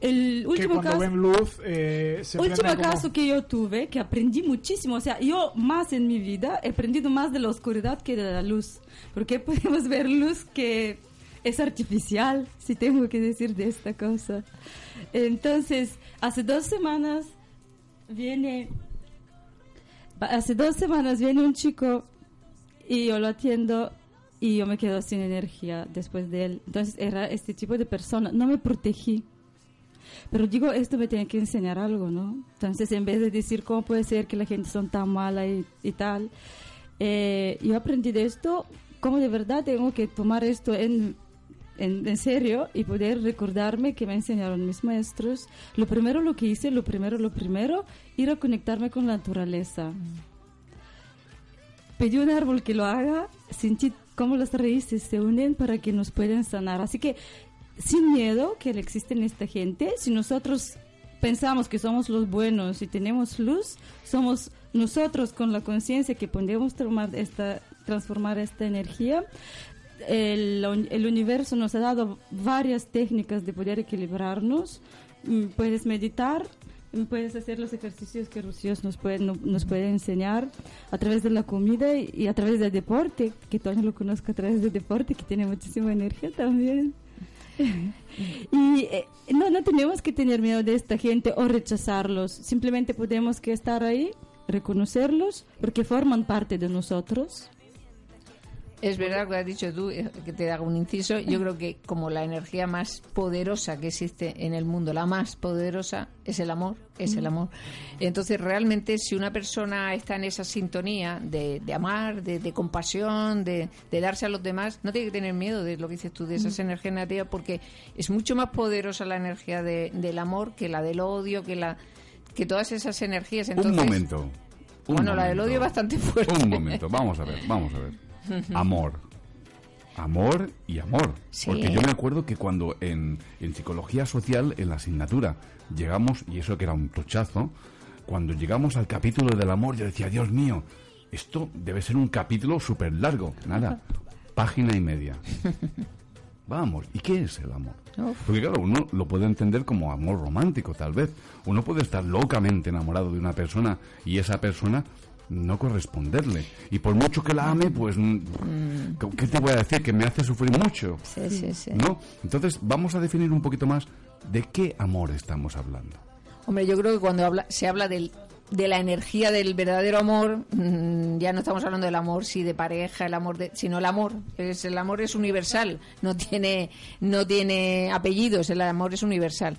El último caso, ven luz eh, se último como- caso que yo tuve, que aprendí muchísimo, o sea, yo más en mi vida he aprendido más de la oscuridad que de la luz, porque podemos ver luz que es artificial, si tengo que decir de esta cosa. Entonces, hace dos semanas viene, hace dos semanas viene un chico y yo lo atiendo y yo me quedo sin energía después de él. Entonces era este tipo de persona, no me protegí. Pero digo, esto me tiene que enseñar algo, ¿no? Entonces, en vez de decir cómo puede ser que la gente son tan mala y, tal, eh, yo aprendí de esto, cómo de verdad tengo que tomar esto en, en, en serio y poder recordarme que me enseñaron mis maestros. Lo primero lo que hice, lo primero, lo primero, ir a conectarme con la naturaleza. Pedí un árbol que lo haga, sentí cómo las raíces se unen para que nos puedan sanar. Así que sin miedo que le existen esta gente, si nosotros pensamos que somos los buenos y tenemos luz, somos nosotros con la conciencia que podemos tomar esta, transformar esta energía. El, el universo nos ha dado varias técnicas de poder equilibrarnos. Mm, Puedes meditar, mm, puedes hacer los ejercicios que Rocío nos puede, no- nos puede enseñar a través de la comida y, y a través del deporte, que Toño lo conozco a través del deporte, que tiene muchísima energía también. Y eh, no, no tenemos que tener miedo de esta gente o rechazarlos. Simplemente podemos que estar ahí, reconocerlos, porque forman parte de nosotros. Es verdad lo que has dicho tú, eh, que te hago un inciso. Yo creo que como la energía más poderosa que existe en el mundo, la más poderosa, es el amor, es el amor. Entonces, realmente, si una persona está en esa sintonía de, de amar, de, de compasión, de, de darse a los demás, no tiene que tener miedo de lo que dices tú, de esas energías negativas, porque es mucho más poderosa la energía de- del amor que la del odio, que la que todas esas energías. Entonces, un momento. un bueno, la del odio es bastante fuerte. Un momento, vamos a ver, vamos a ver. Amor. Amor y amor. Sí. Porque yo me acuerdo que cuando en, en psicología social, en la asignatura, llegamos, y eso que era un tochazo, cuando llegamos al capítulo del amor, yo decía, Dios mío, esto debe ser un capítulo súper largo. Nada, página y media. Vamos, ¿y qué es el amor? Uf. Porque claro, uno lo puede entender como amor romántico, tal vez. Uno puede estar locamente enamorado de una persona y esa persona no corresponderle. Y por mucho que la ame, pues, mm, ¿qué te voy a decir? Que me hace sufrir mucho. Sí, sí, sí. ¿No? Entonces, vamos a definir un poquito más de qué amor estamos hablando. Hombre, yo creo que cuando habla, se habla del, de la energía del verdadero amor, mm, ya no estamos hablando del amor sí de pareja, el amor de, sino el amor. Es, el amor es universal, no tiene, no tiene apellidos, el amor es universal.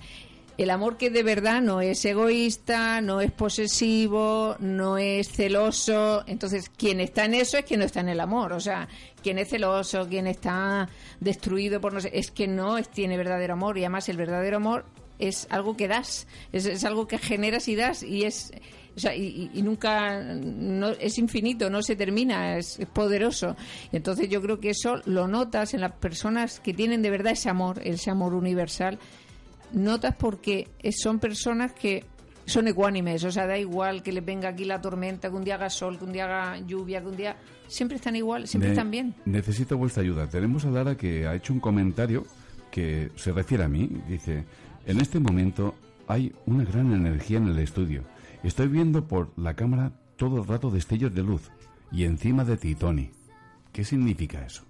El amor que de verdad no es egoísta, no es posesivo, no es celoso. Entonces, quien está en eso es quien no está en el amor. O sea, quien es celoso, quien está destruido por no sé, es que no tiene verdadero amor. Y además, el verdadero amor es algo que das, es, es algo que generas y das y es o sea, y, nunca no, es infinito, no se termina, es, es poderoso. Entonces yo creo que eso lo notas en las personas que tienen de verdad ese amor, ese amor universal. Notas porque son personas que son ecuánimes, o sea, da igual que les venga aquí la tormenta, que un día haga sol, que un día haga lluvia, que un día siempre están igual, siempre Ne- están bien. Necesito vuestra ayuda. Tenemos a Lara que ha hecho un comentario que se refiere a mí. Dice, en este momento hay una gran energía en el estudio. Estoy viendo por la cámara todo el rato destellos de luz. Y encima de ti, Tony. ¿Qué significa eso?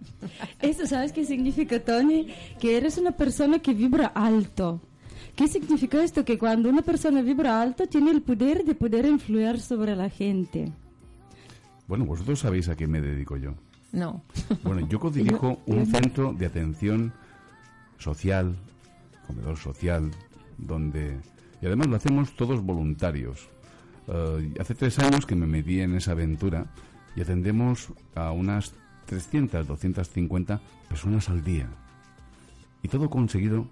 Eso, ¿sabes qué significa, Tony? Que eres una persona que vibra alto. ¿Qué significa esto? Que cuando una persona vibra alto tiene el poder de poder influir sobre la gente. Bueno, vosotros sabéis a qué me dedico yo. No. Bueno, yo dirijo un centro de atención social, comedor social, donde... Y además lo hacemos todos voluntarios. Eh, hace tres años que me metí en esa aventura y atendemos a unas 300, 250 personas al día. Y todo conseguido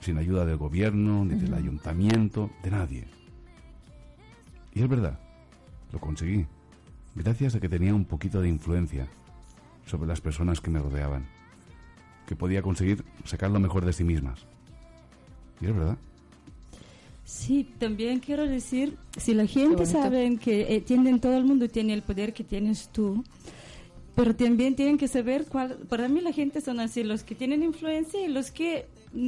sin ayuda del gobierno, ni del ayuntamiento, de nadie. Y es verdad, lo conseguí gracias a que tenía un poquito de influencia sobre las personas que me rodeaban. que podía conseguir sacar lo mejor de sí mismas. Y es verdad. Sí, también quiero decir, si la gente sabe que eh, tienen, todo el mundo tiene el poder que tienes tú, pero también tienen que saber cuál, para mí la gente son así, los que tienen influencia y los que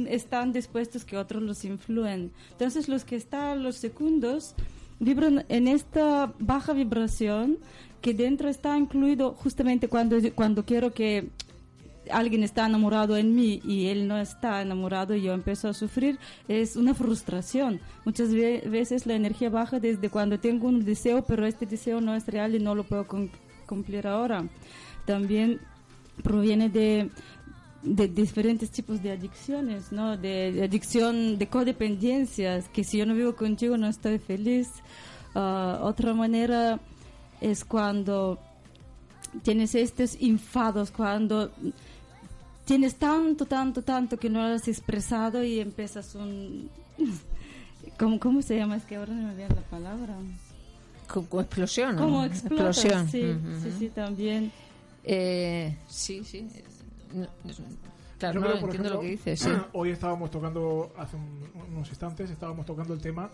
están dispuestos que otros los influen. Entonces los que están, los secundos, vibran en esta baja vibración que dentro está incluido justamente cuando, cuando quiero que alguien está enamorado en mí y él no está enamorado y yo empiezo a sufrir, es una frustración. Muchas ve- veces la energía baja desde cuando tengo un deseo, pero este deseo no es real y no lo puedo cum- cumplir ahora. También proviene de, de diferentes tipos de adicciones, ¿no? De, adicción, de codependencias, que si yo no vivo contigo no estoy feliz. Ah, otra manera es cuando tienes estos enfados, cuando tienes tanto, tanto, tanto que no lo has expresado y empiezas un... ¿Cómo, ¿Cómo se llama? Es que ahora no me viene la palabra. Como explosión. ¿no? Como Explosión. sí, sí, sí, también. Eh, sí, sí. No, claro, no, creo, entiendo lo que dices. Sí. Hoy estábamos tocando, hace un- unos instantes, estábamos tocando el tema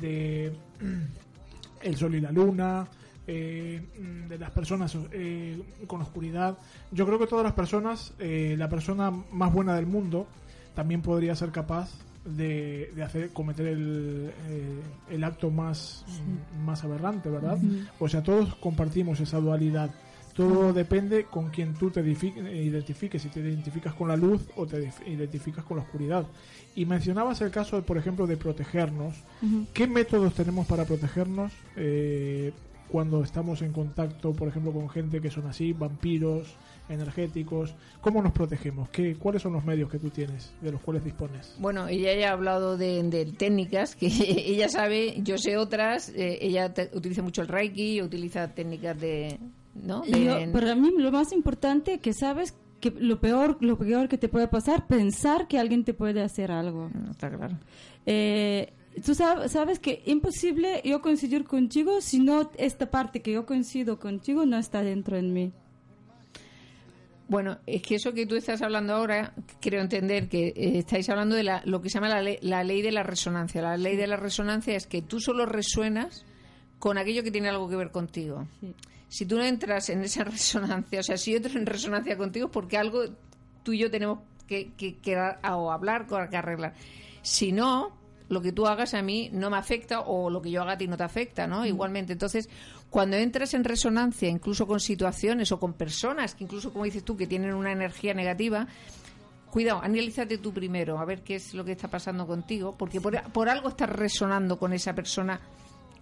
de el sol y la luna, eh, mm, de las personas eh, con oscuridad. Yo creo que todas las personas, eh, la persona más buena del mundo, también podría ser capaz de, de hacer cometer el, eh, el acto más, más aberrante, ¿verdad? O sea, todos compartimos esa dualidad. Todo depende con quien tú te edifi- identifiques, si te identificas con la luz o te identificas con la oscuridad. Y mencionabas el caso, por ejemplo, de protegernos. ¿Qué métodos tenemos para protegernos eh, cuando estamos en contacto, por ejemplo, con gente que son así, vampiros, energéticos? ¿Cómo nos protegemos? ¿Qué, ¿Cuáles son los medios que tú tienes, de los cuales dispones? Bueno, ella ya ha hablado de, de técnicas que ella sabe, yo sé otras. eh, ella te- utiliza mucho el Reiki, utiliza técnicas de. ¿no? De- Yo- para mí lo más importante que sabes que lo peor, lo peor que te puede pasar, pensar que alguien te puede hacer algo. No, está claro. Eh, tú sab- sabes que imposible yo coincidir contigo si no esta parte que yo coincido contigo no está dentro en mí. Bueno, es que eso que tú estás hablando ahora, creo entender que eh, estáis hablando de la- lo que se llama la, le- la ley de la resonancia. La ley de la resonancia es que tú solo resuenas con aquello que tiene algo que ver contigo. Sí. Si tú no entras en esa resonancia, o sea, si yo entro en resonancia contigo, es porque algo tú y yo tenemos que, que, o hablar, que arreglar. Si no, lo que tú hagas a mí no me afecta o lo que yo haga a ti no te afecta, ¿no? Igualmente. Entonces, cuando entras en resonancia, incluso con situaciones o con personas que incluso, como dices tú, que tienen una energía negativa, cuidado, analízate tú primero, a ver qué es lo que está pasando contigo, porque por, por algo estás resonando con esa persona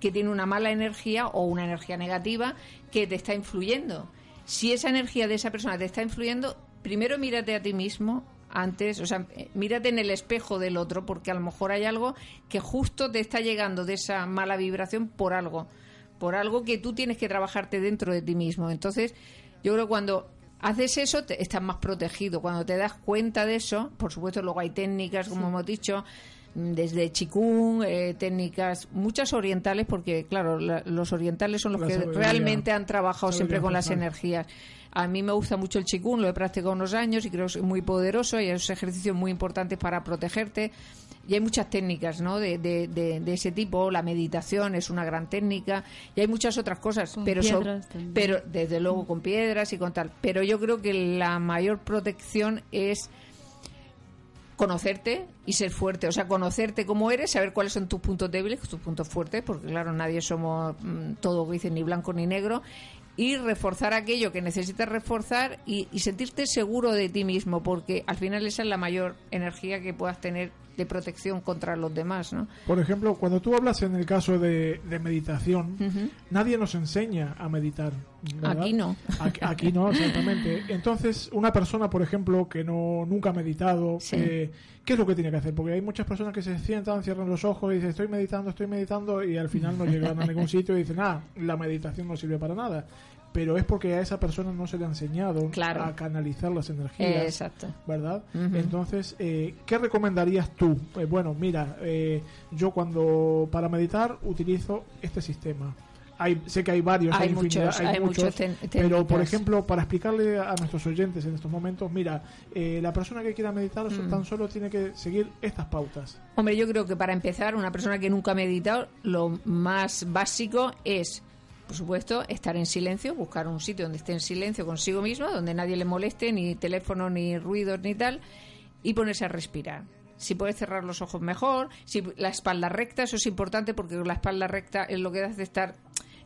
que tiene una mala energía o una energía negativa que te está influyendo. Si esa energía de esa persona te está influyendo, primero mírate a ti mismo antes, o sea, eh, mírate en el espejo del otro, porque a lo mejor hay algo que justo te está llegando de esa mala vibración por algo, por algo que tú tienes que trabajarte dentro de ti mismo. Entonces, yo creo que cuando haces eso, te- estás más protegido. Cuando te das cuenta de eso, por supuesto, luego hay técnicas, como hemos dicho, mm, desde Qigong, eh, técnicas, muchas orientales, porque, claro, la- los orientales son los La que sabiduría- realmente han trabajado siempre con las energías. A mí me gusta mucho el Qigong, lo he practicado unos años y creo que es muy poderoso y es ejercicios muy importantes para protegerte. Y hay muchas técnicas ¿no? de, de, de- de ese tipo. La meditación es una gran técnica y hay muchas otras cosas. Con pero, pero desde luego con piedras y con tal. Pero yo creo que la mayor protección es conocerte y ser fuerte, o sea, conocerte como eres, saber cuáles son tus puntos débiles, tus puntos fuertes, porque claro, nadie somos mm, todo, dicen, ni blanco ni negro, y reforzar aquello que necesitas reforzar y, y sentirte seguro de ti mismo, porque al final esa es la mayor energía que puedas tener de protección contra los demás, ¿no? Por ejemplo, cuando tú hablas en el caso de, de meditación, nadie nos enseña a meditar. ¿verdad? Aquí no. Aquí, aquí no, exactamente. Entonces, una persona, por ejemplo, que no nunca ha meditado, Sí. eh, ¿qué es lo que tiene que hacer? Porque hay muchas personas que se sientan, cierran los ojos y dicen, estoy meditando, estoy meditando, y al final no llegan a ningún sitio y dicen, ah, la meditación no sirve para nada. Pero es porque a esa persona no se le ha enseñado Claro. a canalizar las energías. Exacto. ¿verdad? Entonces, eh, ¿qué recomendarías tú? Eh, bueno, mira, eh, yo cuando para meditar utilizo este sistema. hay, sé que hay varios, Hay hay, muchos, hay hay muchos, muchos ten- pero por ejemplo, para explicarle a nuestros oyentes en estos momentos, mira, eh, la persona que quiera meditar Mm. tan solo tiene que seguir estas pautas. Hombre, yo creo que para empezar, una persona que nunca ha meditado, lo más básico es, por supuesto, estar en silencio, buscar un sitio donde esté en silencio consigo mismo, donde nadie le moleste, ni teléfono, ni ruidos, ni tal, y ponerse a respirar. Si puedes cerrar los ojos mejor, si la espalda recta, eso es importante porque la espalda recta es lo que hace estar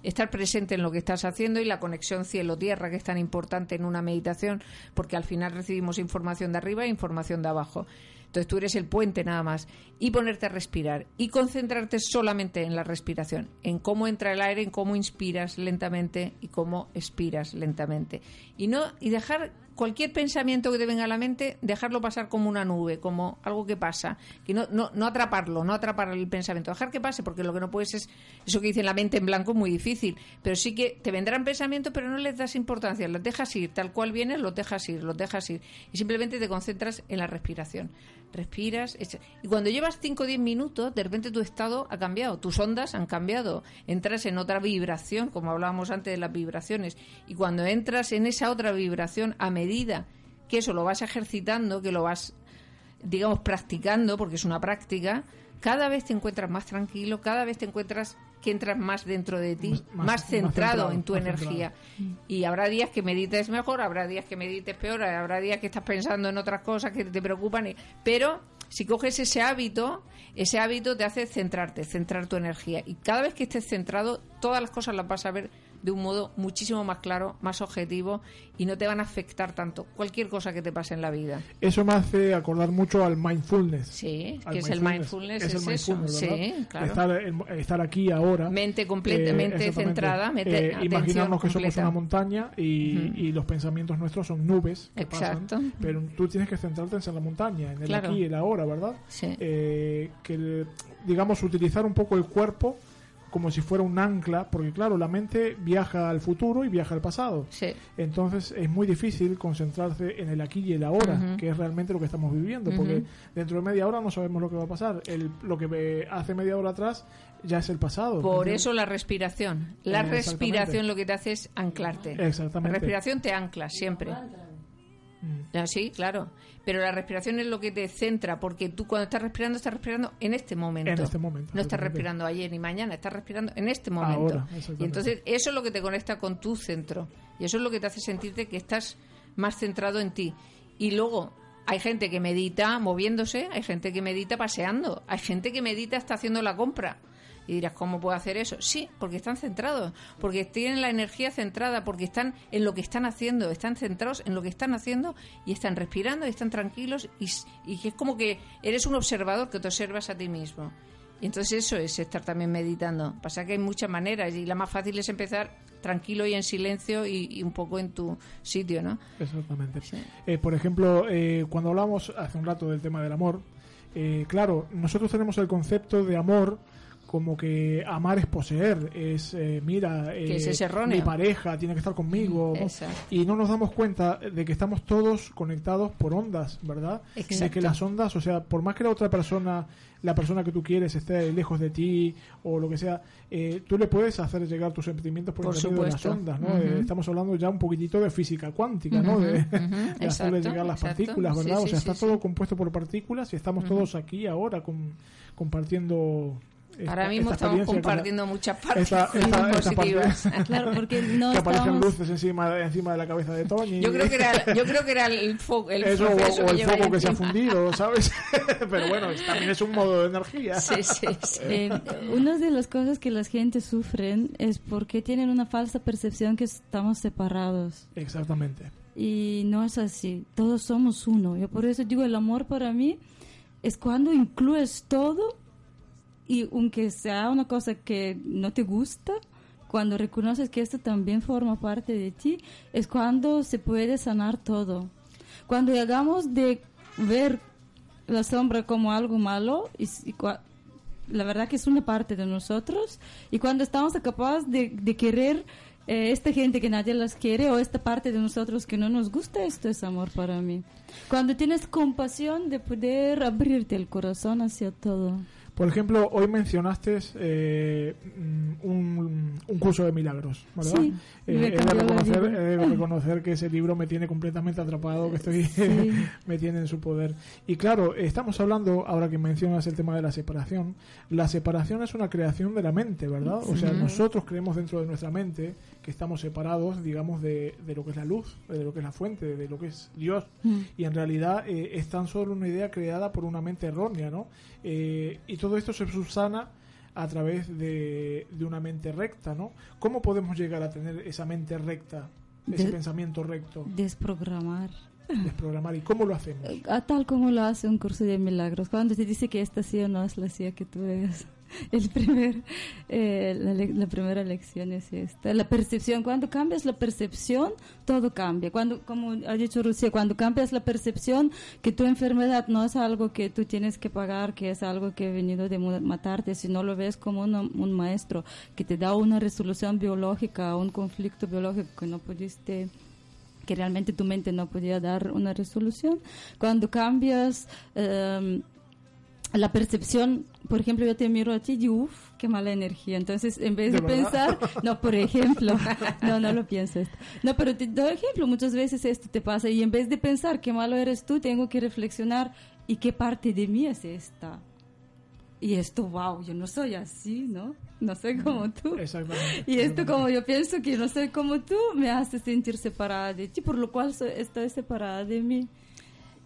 estar presente en lo que estás haciendo y la conexión cielo-tierra, que es tan importante en una meditación, porque al final recibimos información de arriba e información de abajo. Entonces tú eres el puente nada más. Y ponerte a respirar. Y concentrarte solamente en la respiración, en cómo entra el aire, en cómo inspiras lentamente y cómo expiras lentamente. Y no, y dejar cualquier pensamiento que te venga a la mente, dejarlo pasar como una nube, como algo que pasa. Que no, no, no atraparlo, no atrapar el pensamiento, dejar que pase, porque lo que no puedes es, eso que dice la mente en blanco es muy difícil. Pero sí que te vendrán pensamientos, pero no les das importancia, los dejas ir, tal cual vienen, los dejas ir, los dejas ir. Y simplemente te concentras en la respiración. Respiras, echa- y cuando llevas 5 o 10 minutos, de repente tu estado ha cambiado, tus ondas han cambiado, entras en otra vibración, como hablábamos antes de las vibraciones, y cuando entras en esa otra vibración, a medida que eso lo vas ejercitando, que lo vas, digamos, practicando, porque es una práctica, cada vez te encuentras más tranquilo, cada vez te encuentras que entras más dentro de ti, Más- más, más centrado, en tu energía. Y habrá días que medites mejor, habrá días que medites peor, habrá días que estás pensando en otras cosas que te preocupan. Pero si coges ese hábito, ese hábito te hace centrarte, centrar tu energía. Y cada vez que estés centrado, todas las cosas las vas a ver de un modo muchísimo más claro, más objetivo y no te van a afectar tanto cualquier cosa que te pase en la vida. Eso me hace acordar mucho al mindfulness. Sí, Al que es el mindfulness, es, es, el eso. Sí, claro. Estar, aquí ahora. Mente completamente exactamente. centrada, mente, Eh, imaginarnos que somos una montaña y, los pensamientos nuestros son nubes que Exacto. pasan, pero tú tienes que centrarte en la montaña, en el Claro. aquí y el ahora, ¿verdad? Sí. Eh, que digamos utilizar un poco el cuerpo como si fuera un ancla, porque claro, la mente viaja al futuro y viaja al pasado. Sí. Entonces es muy difícil concentrarse en el aquí y el ahora, que es realmente lo que estamos viviendo, porque dentro de media hora no sabemos lo que va a pasar. El, lo que ve- hace media hora atrás ya es el pasado. Por ¿entiendes? eso la respiración. La Eh, respiración lo que te hace es anclarte. Exactamente. La respiración te ancla siempre. Mm. Ah, Sí, claro. Pero la respiración es lo que te centra, porque tú cuando estás respirando, estás respirando en este momento. En este momento, No estás respirando ayer ni mañana, estás respirando en este momento. Ahora, y entonces eso es lo que te conecta con tu centro. Y eso es lo que te hace sentirte que estás más centrado en ti. Y luego hay gente que medita moviéndose, hay gente que medita paseando, hay gente que medita hasta haciendo la compra. Y dirás, ¿cómo puedo hacer eso? Sí, porque están centrados, porque tienen la energía centrada, porque están en lo que están haciendo, están centrados en lo que están haciendo y están respirando y están tranquilos y, y que es como que eres un observador que te observas a ti mismo. Y entonces eso es estar también meditando. Pasa que hay muchas maneras y la más fácil es empezar tranquilo y en silencio y, y un poco en tu sitio, ¿no? Exactamente. Sí. Eh, por ejemplo, eh, cuando hablamos hace un rato del tema del amor, eh, claro, nosotros tenemos el concepto de amor como que amar es poseer, es, eh, mira, eh, es mi pareja tiene que estar conmigo. Exacto. Y no nos damos cuenta de que estamos todos conectados por ondas, ¿verdad? De Exacto. que las ondas, o sea, por más que la otra persona, la persona que tú quieres esté lejos de ti o lo que sea, eh, tú le puedes hacer llegar tus sentimientos por, Por intermedio de las ondas, ¿no? Estamos hablando ya un poquitito de física cuántica, ¿no? De, de hacerle llegar las exacto. partículas, ¿verdad? Sí, o sea, sí, está sí, todo compuesto por partículas y estamos todos aquí ahora con, compartiendo. Esta- Ahora mismo esta estamos experiencia con la- compartiendo muchas partes esta- esta- esta positivas. Claro, porque no que aparecen estamos... luces encima, encima de la cabeza de Toñi. Yo creo que era, yo creo que era el foco, el Eso, o, que el foco que se ha fundido, ¿sabes? Pero bueno, también es un modo de energía. Sí, sí, sí. Eh, una de las cosas que las gente sufren es porque tienen una falsa percepción que estamos separados. Exactamente. Y no es así. Todos somos uno. Yo por eso digo, el amor para mí es cuando incluyes todo y aunque sea una cosa que no te gusta, cuando reconoces que esto también forma parte de ti, es cuando se puede sanar todo. Cuando llegamos de ver la sombra como algo malo, y, la verdad que es una parte de nosotros, y cuando estamos capaces de, de querer eh, esta gente que nadie las quiere o esta parte de nosotros que no nos gusta, esto es amor para mí. Cuando tienes compasión de poder abrirte el corazón hacia todo. Por ejemplo, hoy mencionaste eh, un, un curso de milagros, ¿verdad? Sí, Eh, he, de reconocer, he de reconocer que ese libro me tiene completamente atrapado, que estoy Sí. me tiene en su poder. Y claro, estamos hablando, ahora que mencionas el tema de la separación, la separación es una creación de la mente, ¿verdad? O sea, nosotros creemos dentro de nuestra mente que estamos separados, digamos, de, de lo que es la luz, de lo que es la fuente, de lo que es Dios. Mm. Y en realidad eh, es tan solo una idea creada por una mente errónea, ¿no? Eh, y todo esto se subsana a través de, de una mente recta, ¿no? ¿Cómo podemos llegar a tener esa mente recta, ese De- pensamiento recto, Desprogramar. desprogramar? ¿Y cómo lo hacemos? A tal como lo hace un curso de milagros. Cuando te dice que esta sí o no es la sí que tú veas. El primer, eh, la, la primera lección es esta. La percepción. Cuando cambias la percepción, todo cambia. Cuando, como ha dicho Rusia, cuando cambias la percepción que tu enfermedad no es algo que tú tienes que pagar, que es algo que ha venido de matarte, sino lo ves como una- un maestro que te da una resolución biológica un conflicto biológico que no pudiste que realmente tu mente no podía dar una resolución. Cuando cambias em, la percepción, por ejemplo, yo te miro a ti y uff, qué mala energía. Entonces, en vez ¿De pensar, no, por ejemplo, no, no lo pienso esto. No, pero te doy ejemplo, muchas veces esto te pasa y en vez de pensar qué malo eres tú, tengo que reflexionar y qué parte de mí es esta. Y esto, wow, yo no soy así, ¿no? No soy como tú. Exactamente. Y esto como yo pienso que no soy como tú, me hace sentir separada de ti, por lo cual so- estoy separada de mí.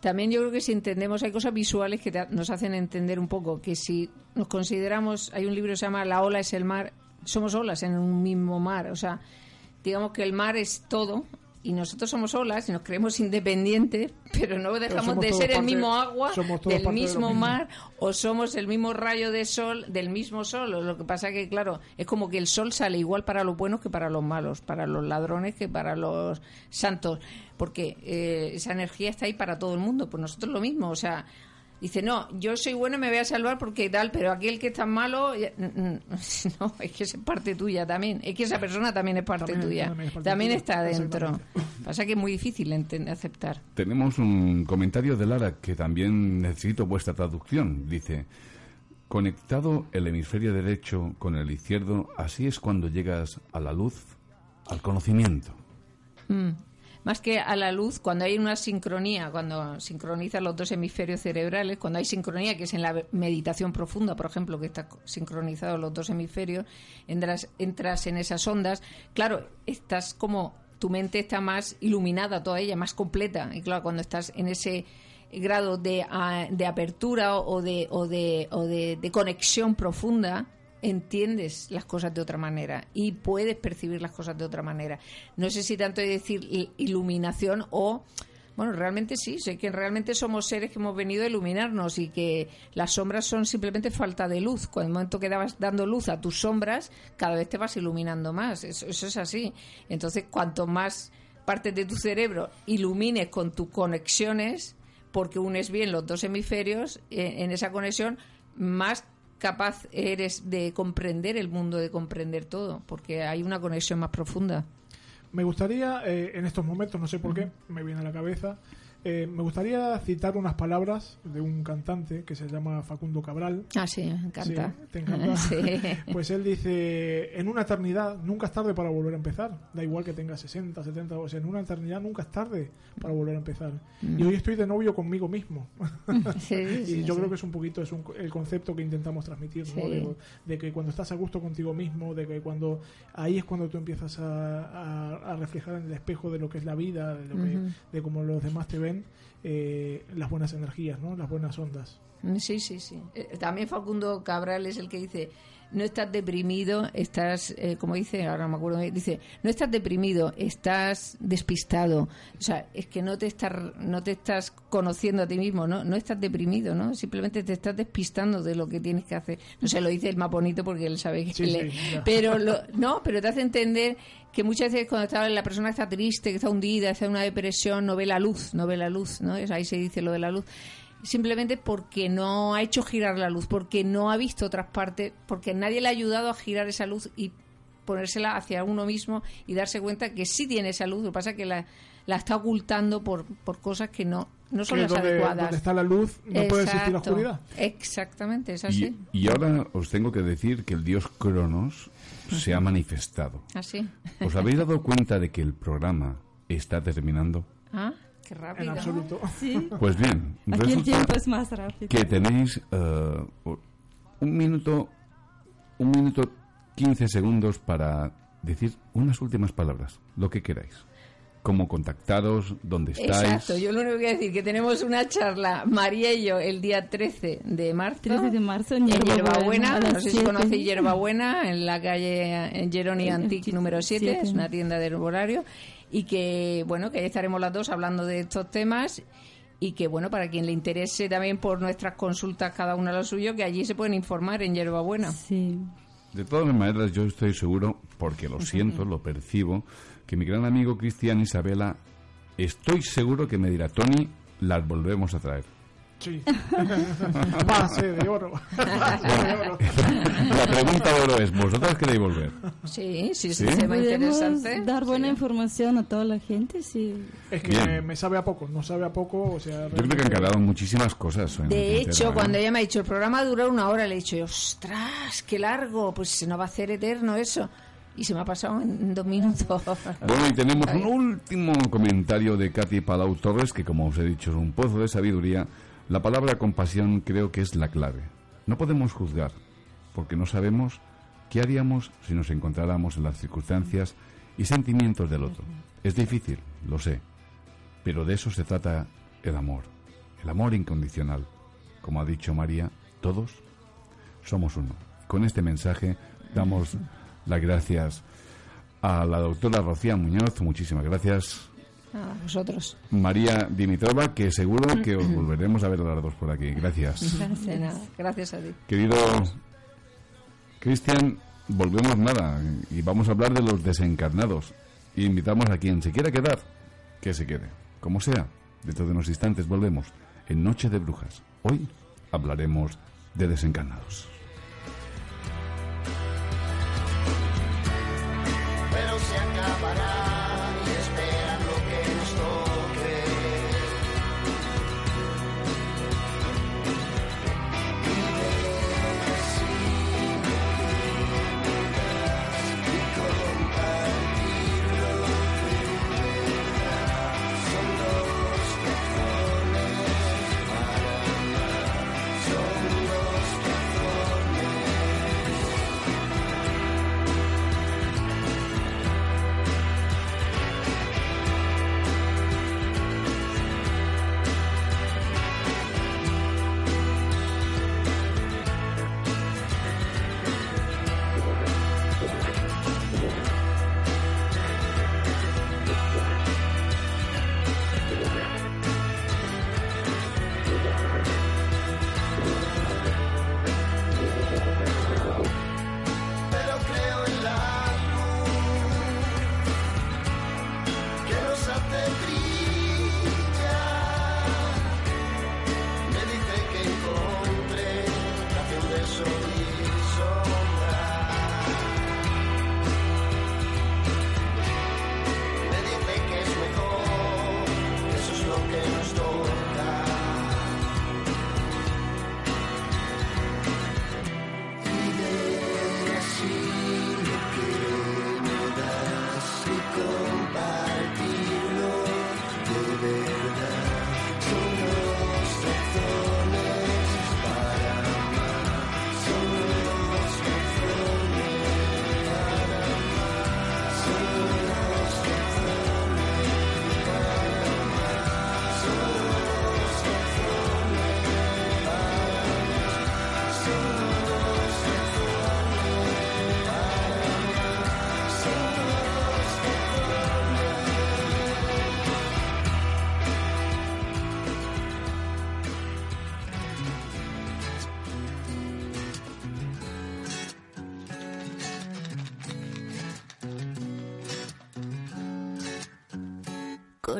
También yo creo que si entendemos, hay cosas visuales que nos hacen entender un poco que si nos consideramos, hay un libro que se llama La ola es el mar, somos olas en un mismo mar, o sea, digamos que el mar es todo y nosotros somos olas y nos creemos independientes, pero no dejamos de ser el mismo agua, del de mismo. mar o somos el mismo rayo de sol del mismo sol. Lo que pasa que, claro, es como que el sol sale igual para los buenos que para los malos, para los ladrones que para los santos, porque eh, esa energía está ahí para todo el mundo. Pues nosotros lo mismo, o sea, dice, no, yo soy bueno y me voy a salvar porque tal, pero aquel que está malo, ya- no, es que es parte tuya también, es que esa persona también es parte También- tuya, también es parte también tuya, está dentro. Pasa que es muy difícil aceptar. Tenemos un comentario de Lara que también necesito vuestra traducción. Dice, conectado el hemisferio derecho con el izquierdo, así es cuando llegas a la luz, al conocimiento. Mm. Más que a la luz, cuando hay una sincronía, cuando sincronizan los dos hemisferios cerebrales, cuando hay sincronía, que es en la meditación profunda, por ejemplo, que está sincronizados los dos hemisferios, entras, entras en esas ondas, claro, estás como, tu mente está más iluminada, toda ella, más completa. Y claro, cuando estás en ese grado de, ah, de apertura o de, o de, o de, de conexión profunda, entiendes las cosas de otra manera y puedes percibir las cosas de otra manera. No sé si tanto decir iluminación o, bueno, realmente sí, sé que realmente somos seres que hemos venido a iluminarnos y que las sombras son simplemente falta de luz. Cuando el momento que dabas dando luz a tus sombras, cada vez te vas iluminando más. Eso, eso es así. Entonces, cuanto más partes de tu cerebro ilumines con tus conexiones, porque unes bien los dos hemisferios eh, en esa conexión, más capaz eres de comprender el mundo, de comprender todo, porque hay una conexión más profunda. Me gustaría, eh, en estos momentos, no sé por qué, me viene a la cabeza, eh, me gustaría citar unas palabras de un cantante que se llama Facundo Cabral. Ah, sí, me encanta. Sí, te encanta. Sí. Pues él dice, en una eternidad nunca es tarde para volver a empezar. Da igual que tenga 60, 70, o sea, en una eternidad nunca es tarde para volver a empezar. Y hoy estoy de novio conmigo mismo. Mm. Sí, y yo creo que es un poquito es un- el concepto que intentamos transmitir, ¿no? De, de que cuando estás a gusto contigo mismo, de que cuando ahí es cuando tú empiezas a, a- a reflejar en el espejo de lo que es la vida, de, lo que- Ujú. de cómo los demás te ven, eh, las buenas energías, ¿no? las buenas ondas. Sí, sí, sí. Eh, También Facundo Cabral es el que dice, no estás deprimido, estás, eh, como dice, ahora no me acuerdo, dice, no estás deprimido, estás despistado. O sea, es que no te estás, no te estás conociendo a ti mismo, ¿no? No estás deprimido, ¿no? Simplemente te estás despistando de lo que tienes que hacer. No se lo dice el más bonito porque él sabe que Sí, le- sí. Pero lo- no, pero te hace entender que muchas veces cuando está, la persona está triste, que está hundida, está en una depresión, no ve la luz, no ve la luz, ¿no? Es- Ahí se dice lo de la luz simplemente porque no ha hecho girar la luz, porque no ha visto otras partes, porque nadie le ha ayudado a girar esa luz y ponérsela hacia uno mismo y darse cuenta que sí tiene esa luz. Lo que pasa es que la, la está ocultando por, por cosas que no, no son Que las donde, adecuadas. donde está la luz no puede existir la oscuridad. Exactamente, es así. Y, y ahora os tengo que decir que el dios Cronos se ha manifestado. Así. ¿Os habéis dado cuenta de que el programa está terminando? Ah, qué En rápido. absoluto. Sí. Pues bien, Aquí el tiempo es más rápido. que tenéis eh, un minuto, un minuto 15 segundos para decir unas últimas palabras, lo que queráis. Cómo contactaros, dónde estáis. Exacto, yo lo único que voy a decir que tenemos una charla, María y yo, el día 13 de marzo. 13 de marzo en en Hierbabuena, no sé si 7. conocéis Hierbabuena, en la calle en Geroni Antique número 7, siete. es una tienda de herbolario, y que, bueno, que ahí estaremos las dos hablando de estos temas, y que, bueno, para quien le interese también por nuestras consultas, cada una lo suyo, que allí se pueden informar en Hierbabuena. Sí. De todas maneras, yo estoy seguro, porque lo siento, lo percibo, que mi gran amigo Cristian Isabela, estoy seguro que me dirá, Tony, las volvemos a traer. Sí. Base de oro. Base de oro. La pregunta de oro es, ¿vosotras queréis volver? Sí, sí, ¿Sí? interesante. dar buena Sí. información a toda la gente, sí. Es que me, me sabe a poco, no sabe a poco, o sea... Yo creo que han quedado muchísimas cosas. De hecho, ¿eh? cuando ella me ha dicho el programa dura una hora, le he dicho, ostras, qué largo, pues se nos va a hacer eterno eso. Y se me ha pasado en dos minutos. Bueno, y tenemos un último comentario de Katy Palau Torres, que como os he dicho es un pozo de sabiduría. La palabra compasión creo que es la clave. No podemos juzgar, porque no sabemos qué haríamos si nos encontráramos en las circunstancias y sentimientos del otro. Es difícil, lo sé, pero de eso se trata el amor, el amor incondicional. Como ha dicho María, todos somos uno. Con este mensaje damos las gracias a la doctora Rocía Muñoz, muchísimas gracias. A vosotros. María Dimitrova, que seguro que os volveremos a ver a las dos por aquí. Gracias. Nada. Gracias a ti. Querido Cristian, volvemos nada y vamos a hablar de los desencarnados. Y invitamos a quien se quiera quedar, que se quede. Como sea, dentro de unos instantes volvemos en Noche de Brujas. Hoy hablaremos de desencarnados.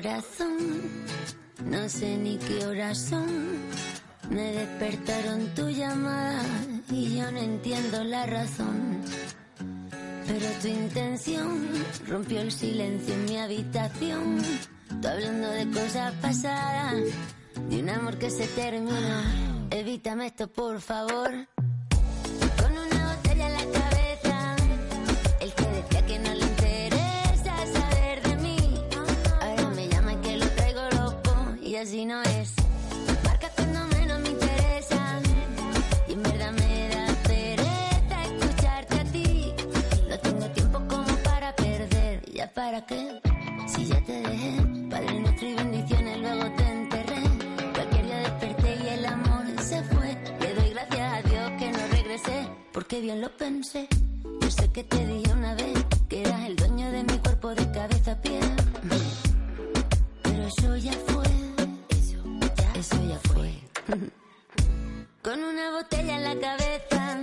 No sé ni qué horas son. Me despertaron tu llamada y yo no entiendo la razón. Pero tu intención rompió el silencio en mi habitación. Tú hablando de cosas pasadas, de un amor que se termina. Evítame esto, por favor. Loco, y no es. Marca cuando menos me interesa, y en verdad me da pereza escucharte a ti. No tengo tiempo como para perder, ¿ya para qué? Si ya te dejé, Padre nuestro y bendiciones, luego te enterré. Cualquier día desperté y el amor se fue. Le doy gracias a Dios que no regresé, porque bien lo pensé. Yo sé que te dije una vez que eras el dueño de mi cuerpo de cabeza Con una botella en la cabeza,